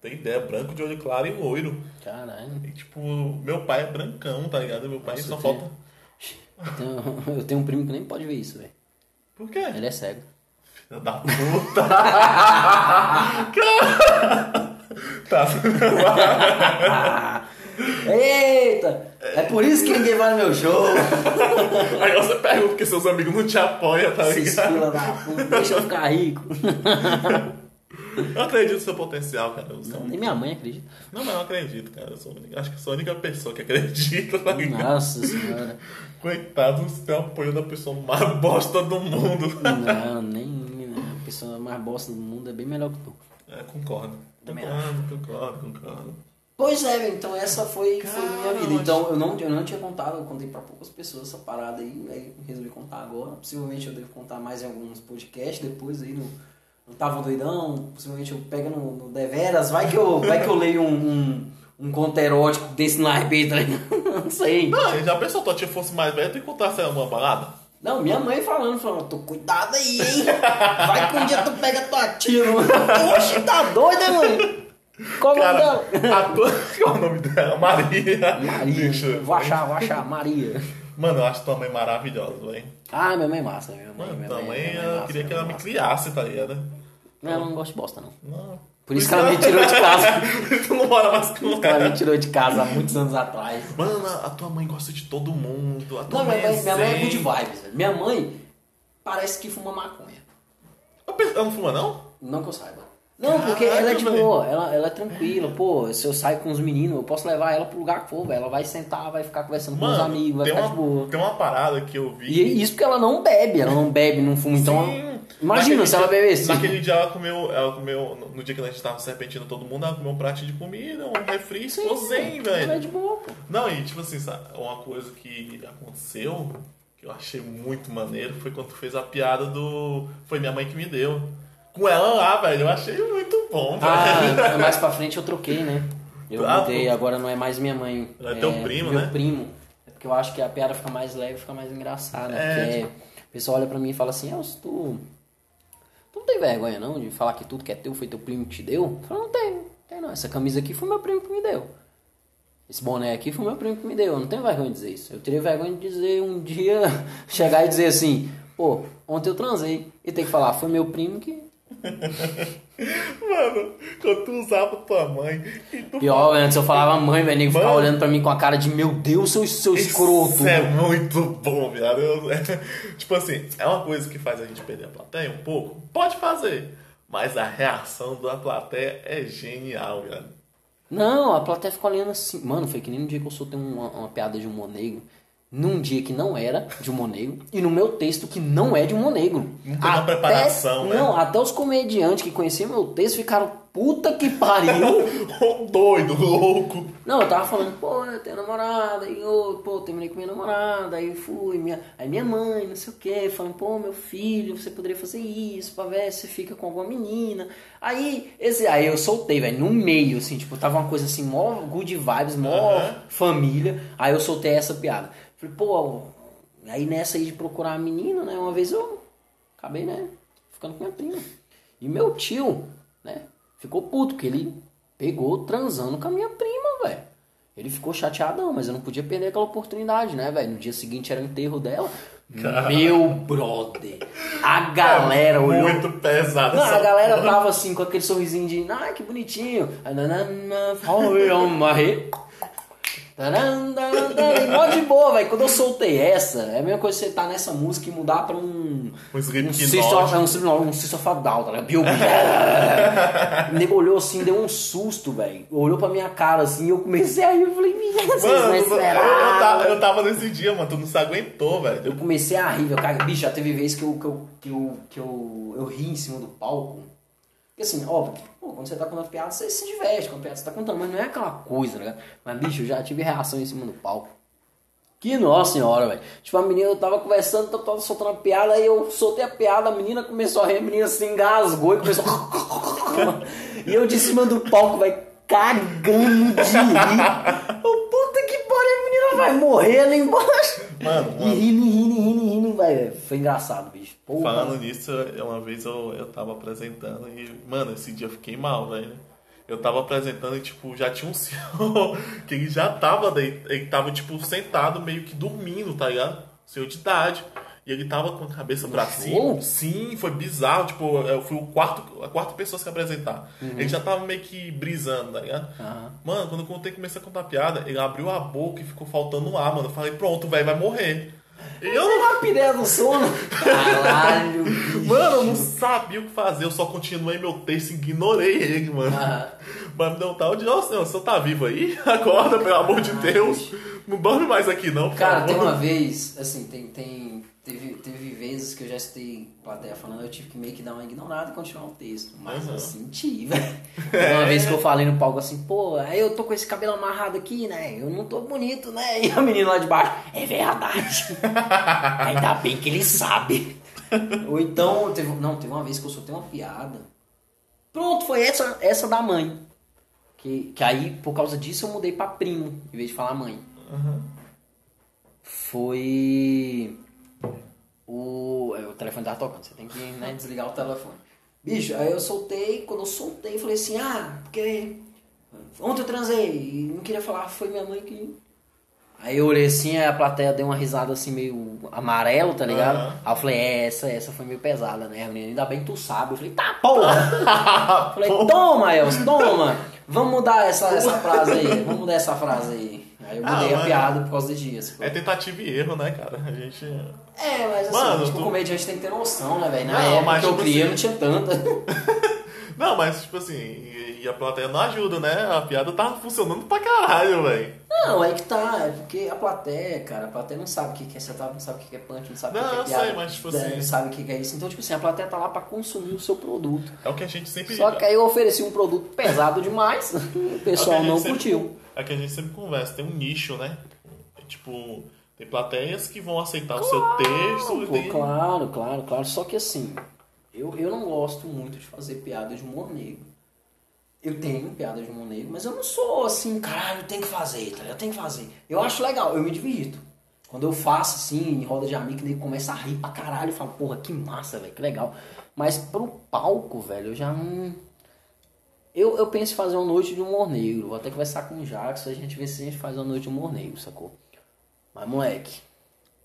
Tem ideia? Branco de olho claro e loiro. Caralho. E, tipo, meu pai é brancão, tá ligado? Meu pai Nossa, só eu falta. Eu tenho, eu tenho um primo que nem pode ver isso, velho. Por quê? Ele é cego. Filha da puta! tá. Eita! É por isso que ninguém vai no meu show. Aí você pergunta porque seus amigos não te apoiam, tá ligado? da puta, deixa eu ficar rico. Eu acredito no seu potencial, cara. Eu Nem minha mãe acredita. Não, mas eu acredito, cara. Eu sou Acho que eu sou a única pessoa que acredita, tá? Nossa senhora. Coitado, você tem o apoio da pessoa mais bosta do mundo. Não, nem. nem- A pessoa mais bosta do mundo é bem melhor que tu. É, concordo. Também Concordo, concordo, concordo. Pois é, então essa foi, foi minha vida. Então eu não, eu não tinha contado, eu contei pra poucas pessoas essa parada aí, aí resolvi contar agora. Possivelmente eu devo contar mais em alguns podcasts depois aí no, no Tava Doidão, possivelmente eu pego no, no Deveras, vai que eu, vai que eu leio um, um, um conto erótico desse no RP, tá ligado? Não sei. Não, já pensou, tua tia fosse mais velha, tu encontrasse ela numa balada? Não, minha mãe falando, falando, tô cuidado aí, hein? Vai que um dia tu pega tua tia. mano. Oxe, tá doida, mãe? Qual o nome Cara, dela? a tua... qual é o nome dela? Maria. Maria. Vou achar, vou achar, Maria. Mano, eu acho tua mãe maravilhosa, velho. Ah, minha mãe é massa, minha mãe. Mano, minha tua mãe, minha eu massa, queria que ela me massa. criasse, tá ligado? Não, ela não gosta de bosta, não. Não. Por isso que ela me tirou de casa. tu não mora mais com Ela ela. me tirou de casa há muitos anos atrás. Mano, a tua mãe gosta de todo mundo. A tua Não, mãe minha mãe, é minha mãe é good vibes. velho. Minha mãe parece que fuma maconha. Eu Ela não fuma, não? Não que eu saiba. Não, porque Caraca, ela é de velho. boa, ela, ela é tranquila, pô, se eu saio com os meninos, eu posso levar ela pro lugar que for, velho. Ela vai sentar, vai ficar conversando com os Mano, amigos, vai ficar uma, de boa. tem uma parada que eu vi. E isso porque ela não bebe, ela não bebe, não fuma, então Sim. Imagina Naquele se ela bebesse. Naquele dia ela comeu, ela comeu, no- dia que a gente tava serpentindo todo mundo, ela comeu um prato de comida, um refri, ficou zen, Ela é velho. de boa, pô. Não, e tipo assim, uma coisa que aconteceu, que eu achei muito maneiro, foi quando tu fez a piada do. Foi minha mãe que me deu. Com ela lá, velho, eu achei muito bom, velho. Ah, mais pra frente eu troquei, né? Eu Ah, mudei, agora não é mais minha mãe. É teu primo, meu né? primo. É porque eu acho que a piada fica mais leve, fica mais engraçada. É, Porque o pessoal olha pra mim e fala assim, Elcio, tu... Tu não tem vergonha não de falar que tudo que é teu foi teu primo que te deu? Eu falo, não tenho, não tenho não. Essa camisa aqui foi meu primo que me deu. Esse boné aqui foi meu primo que me deu. Eu não tenho vergonha de dizer isso. Eu teria vergonha de dizer um dia, chegar e dizer assim, pô, ontem eu transei. E ter que falar, foi meu primo que Mano, quando tu usava tua mãe e tu Pior, antes eu falava mãe, velho, nego ficava olhando pra mim com a cara de meu Deus, seu, seu escroto. Isso é muito bom, viado. Eu- tipo assim, é uma coisa que faz a gente perder a plateia um pouco? Pode fazer. Mas a reação da plateia é genial, viado. Não, a plateia ficou olhando assim. Mano, foi que nem no dia que eu soltei uma, uma piada de humor negro. Num dia que não era de humor negro. E no meu texto que não é de humor negro. Não tem uma preparação, né? Não, até os comediantes que conheciam meu texto ficaram, puta que pariu. Doido, louco. Não, eu tava falando, pô, eu tenho namorada, e eu, pô, terminei com minha namorada, aí fui, minha, aí minha mãe, não sei o que, falando, pô, meu filho, você poderia fazer isso pra ver se fica com alguma menina. Aí, esse, aí eu soltei, velho, no meio, assim, tipo, tava uma coisa assim, mó good vibes, mó Aham. família, aí eu soltei essa piada. Falei, pô, aí nessa aí de procurar a menina, né, uma vez eu acabei, né, ficando com minha prima. E meu tio, né, ficou puto, porque ele pegou transando com a minha prima, velho. Ele ficou chateadão, mas eu não podia perder aquela oportunidade, né, velho? No dia seguinte era o enterro dela. Meu brother. A galera olhou. Muito pesado. Não, a galera porra. tava assim, com aquele sorrisinho de, ai, que bonitinho. Mó de boa, velho. Quando eu soltei essa, é a mesma coisa que você tá nessa música e mudar pra um. Um Slipknot. É um um System of a Down, tá ligado? Bill- O nego olhou assim, deu um susto, velho. Olhou pra minha cara assim e eu comecei a rir. Eu falei, minha, vocês não eu, tava, eu tava nesse dia, mano. Tu não se aguentou, velho. Eu comecei a rir, velho. Cara, bicho, já teve vez que eu, que eu, que eu, que eu, eu ri em cima do palco. Porque assim, óbvio, pô, quando você tá contando piada, você se diverte com a piada você tá contando, mas não é aquela coisa, né? Mas, bicho, eu já tive reação em cima do palco. Que nossa senhora, velho. Tipo, a menina, eu tava conversando, eu tava soltando a piada, aí eu soltei a piada, a menina começou a rir, a menina se engasgou e começou. e eu de cima do palco, vai cagando de rir. Ô, puta que pariu, a menina vai morrer ali embaixo. Mano, E mano. rindo, rindo, rindo, rindo, velho. Foi engraçado, bicho. Porra. Falando nisso, uma vez eu, eu tava apresentando e, mano, esse dia eu fiquei mal, velho. Eu tava apresentando e, tipo, já tinha um senhor que ele já tava, ele tava, tipo, sentado, meio que dormindo, tá ligado? Senhor de idade. E ele tava com a cabeça pra show? cima. Sim, foi bizarro. Tipo, eu fui o quarto, a quarta pessoa que apresentar. Ele já tava meio que brisando, tá ligado? Aham. Mano, quando eu contei, comecei a contar piada, ele abriu a boca e ficou faltando ar, mano. Eu falei, pronto, velho, vai morrer. Eu não Uma pireia do sono. Caralho, bicho. Mano, eu não sabia o que fazer, eu só continuei meu texto e ignorei ele, mano. Ah. Mas me deu um tal de, ó senhor, o senhor tá vivo aí? Acorda, pelo amor de Deus. Não dorme mais aqui não, Cara, tem uma vez, assim, tem, tem, teve, teve vezes que eu já escutei plateia falando, eu tive que meio que dar uma ignorada e continuar o texto. Mas Uhum. eu senti, velho. Uma vez que eu falei no palco assim, pô, aí eu tô com esse cabelo amarrado aqui, né? Eu não tô bonito, né? E a menina lá de baixo, é verdade. Ainda bem que ele sabe. Ou então, teve, não, teve uma vez que eu soltei uma piada. Pronto, foi essa, essa da mãe. Que, que aí, por causa disso, eu mudei pra primo, em vez de falar mãe. Foi. O. é, O telefone tava tocando, você tem que né, desligar o telefone. Bicho, aí eu soltei, quando eu soltei, falei assim, ah, porque. Ontem eu transei e não queria falar, foi minha mãe que. Aí eu olhei assim, aí a plateia deu uma risada assim, meio amarelo, tá ligado? Aham. Aí eu falei, é, essa, essa foi meio pesada, né, menina? Ainda bem que tu sabe. Eu falei, tá, porra! falei, toma, Elcio, toma! Vamos mudar essa, essa frase aí, vamos mudar essa frase aí. Aí eu Ah, mudei a mano. piada por causa de dias. É tentativa e erro, né, cara? A gente. É, mas assim, Mano, tipo, tu- comediante tem que ter noção, né, velho? Na Não, época mas, que eu tipo criei assim- não tinha tanta. Não, mas tipo assim, e, a plateia não ajuda, né? A piada tá funcionando pra caralho, velho. Não, é que tá, é porque a plateia, cara, a plateia não sabe o que que é setup, não sabe o que que é punch, não sabe o Não, que que é eu piada. sei, mas, tipo né, assim- Não sabe o que que é isso. Então, tipo assim, a plateia tá lá pra consumir o seu produto. É o que a gente sempre Só que aí eu ofereci um produto pesado demais, o É o pessoal não sempre- curtiu. É que a gente sempre conversa, tem um nicho, né? Tipo, tem plateias que vão aceitar o seu texto Pô, tem... claro, claro, claro. Só que assim, eu, eu não gosto muito de fazer piada de humor negro. Eu tenho piada de humor negro, mas eu não sou assim, caralho, eu tenho que fazer, tá? Eu tenho que fazer. Eu acho legal, eu me divirto. Quando eu faço assim, em roda de amigo, nego começa a rir pra caralho, eu falo, porra, que massa, velho, que legal. Mas pro palco, velho, eu já não. Eu, eu penso em fazer uma noite de humor negro. Vou até conversar com o Jackson, a gente vê se a gente faz uma noite de humor negro, sacou? Mas, moleque,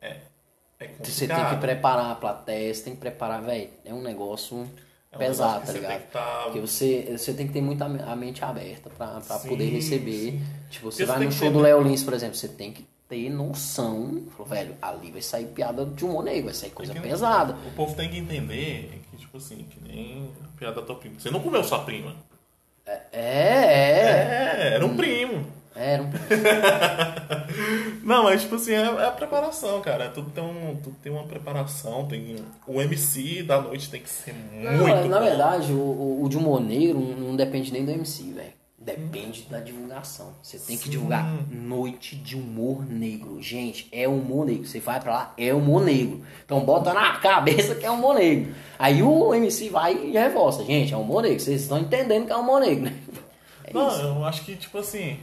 É, é você tem que preparar a plateia, você tem que preparar, velho. É um negócio É um pesado, tá ligado? que tá- Porque você, você tem que ter muita a mente aberta pra, pra Sim, poder receber. sim. Tipo, você vai no show ter- do Léo Lins, por exemplo, você tem que ter noção. Falou, velho, ali vai sair piada de humor negro, vai sair coisa que- pesada. O povo tem que entender que, tipo assim, que nem a piada da tua prima. Você não comeu sua prima. É, é. É, era um primo. Era um... Não, mas tipo assim, é, é a preparação, cara. Tudo tem, um, tudo tem uma preparação. Tem, o MC da noite tem que ser Não, muito na bom. verdade, o, o, o de humor negro não depende nem do MC, velho. Depende da divulgação. Você tem que Sim. divulgar noite de humor negro. Gente, é humor negro. Você vai pra lá, é humor negro. Então bota na cabeça que é humor negro. Aí o MC vai e reforça. Gente, é humor negro. Vocês estão entendendo que é humor negro, né? É Não, isso. eu acho que, tipo assim,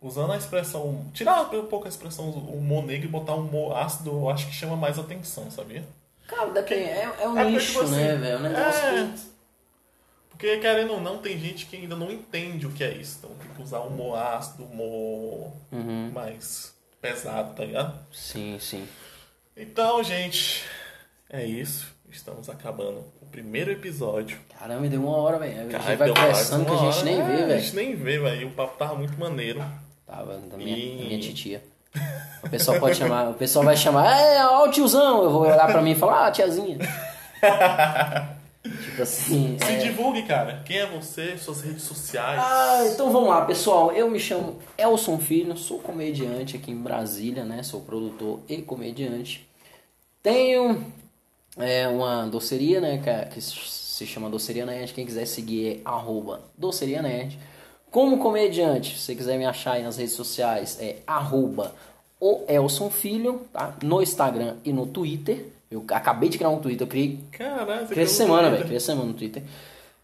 usando a expressão. Tirar um pouco a expressão humor negro e botar humor ácido, eu acho que chama mais atenção, sabia? Cara, depende. É, é um É nicho, tipo né, velho? É um negócio é. que- Porque, querendo ou não, tem gente que ainda não entende o que é isso. Então tem que usar humor ácido, humor Uhum. mais pesado, tá ligado? Sim, sim. Então, gente, é isso. Estamos acabando o primeiro episódio. Caramba, deu uma hora, velho. A gente vai conversando que a gente hora. nem É, vê, A velho. gente nem vê, velho. O papo tava muito maneiro. Tava da minha, E- da minha titia. O pessoal pode chamar, o pessoal vai chamar, é, ó o tiozão. Eu vou olhar pra mim e falar, ah, tiazinha. tipo assim. Se é- divulgue, cara. Quem é você, suas redes sociais. Ah, então vamos lá, pessoal. Eu me chamo Elson Filho, sou comediante aqui em Brasília, né? Sou produtor e comediante. Tenho é, uma doceria, né? Que, é- que se chama Doceria Nerd. Quem quiser seguir é arroba Doceria Nerd. Como comediante, se você quiser me achar aí nas redes sociais, é arroba o Elson Filho, tá? No Instagram e no Twitter. Eu acabei de criar um Twitter, eu criei você Criei essa semana, velho. Criei essa semana no Twitter.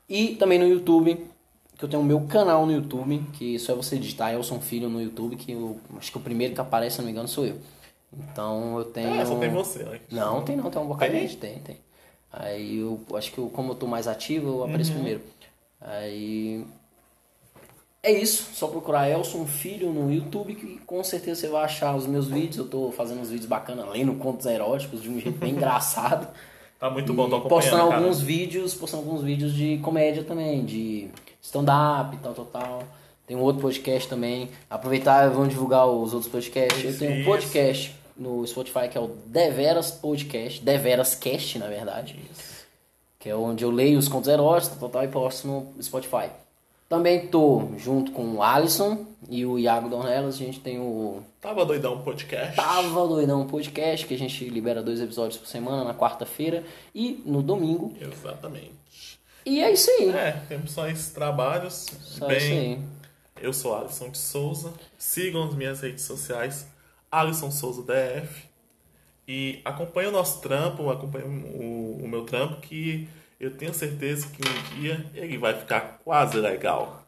E também no YouTube, que eu tenho o meu canal no YouTube, que só é você digitar Elson Filho no YouTube, que eu acho que o primeiro que aparece, se não me engano, sou eu. Então eu tenho. É, só tem você, né? Não, tem não, tem um bocado de Tem? gente, tem, tem. Aí eu acho que eu, como eu tô mais ativo, eu apareço Uhum. primeiro. Aí. É isso, só procurar Elson Filho no YouTube que com certeza você vai achar os meus vídeos. Eu tô fazendo uns vídeos bacanas, lendo contos eróticos de um jeito bem engraçado. Tá muito bom, tô acompanhando, postando cara. alguns vídeos, postando alguns vídeos de comédia também, de stand-up e tal, tal, tal. Tem um outro podcast também. Aproveitar e vamos divulgar os outros podcasts. Eu tenho um Isso. podcast no Spotify que é o Deveras Podcast, Deveras Cast, na verdade. Que é onde eu leio os contos eróticos, tal, tal, e posto no Spotify. Também tô junto com o Alisson e o Iago Dornelas. A gente tem o Tava doidão podcast. Tava Doidão Podcast, que a gente libera dois episódios por semana, na quarta-feira e no domingo. Exatamente. E é isso aí. É, temos só esses trabalhos. Só Bem, isso aí. eu sou Alisson de Souza. Sigam as minhas redes sociais, Alisson Souza DF. E acompanhe o nosso trampo, acompanhe o, o meu trampo, que eu tenho certeza que um dia ele vai ficar quase legal.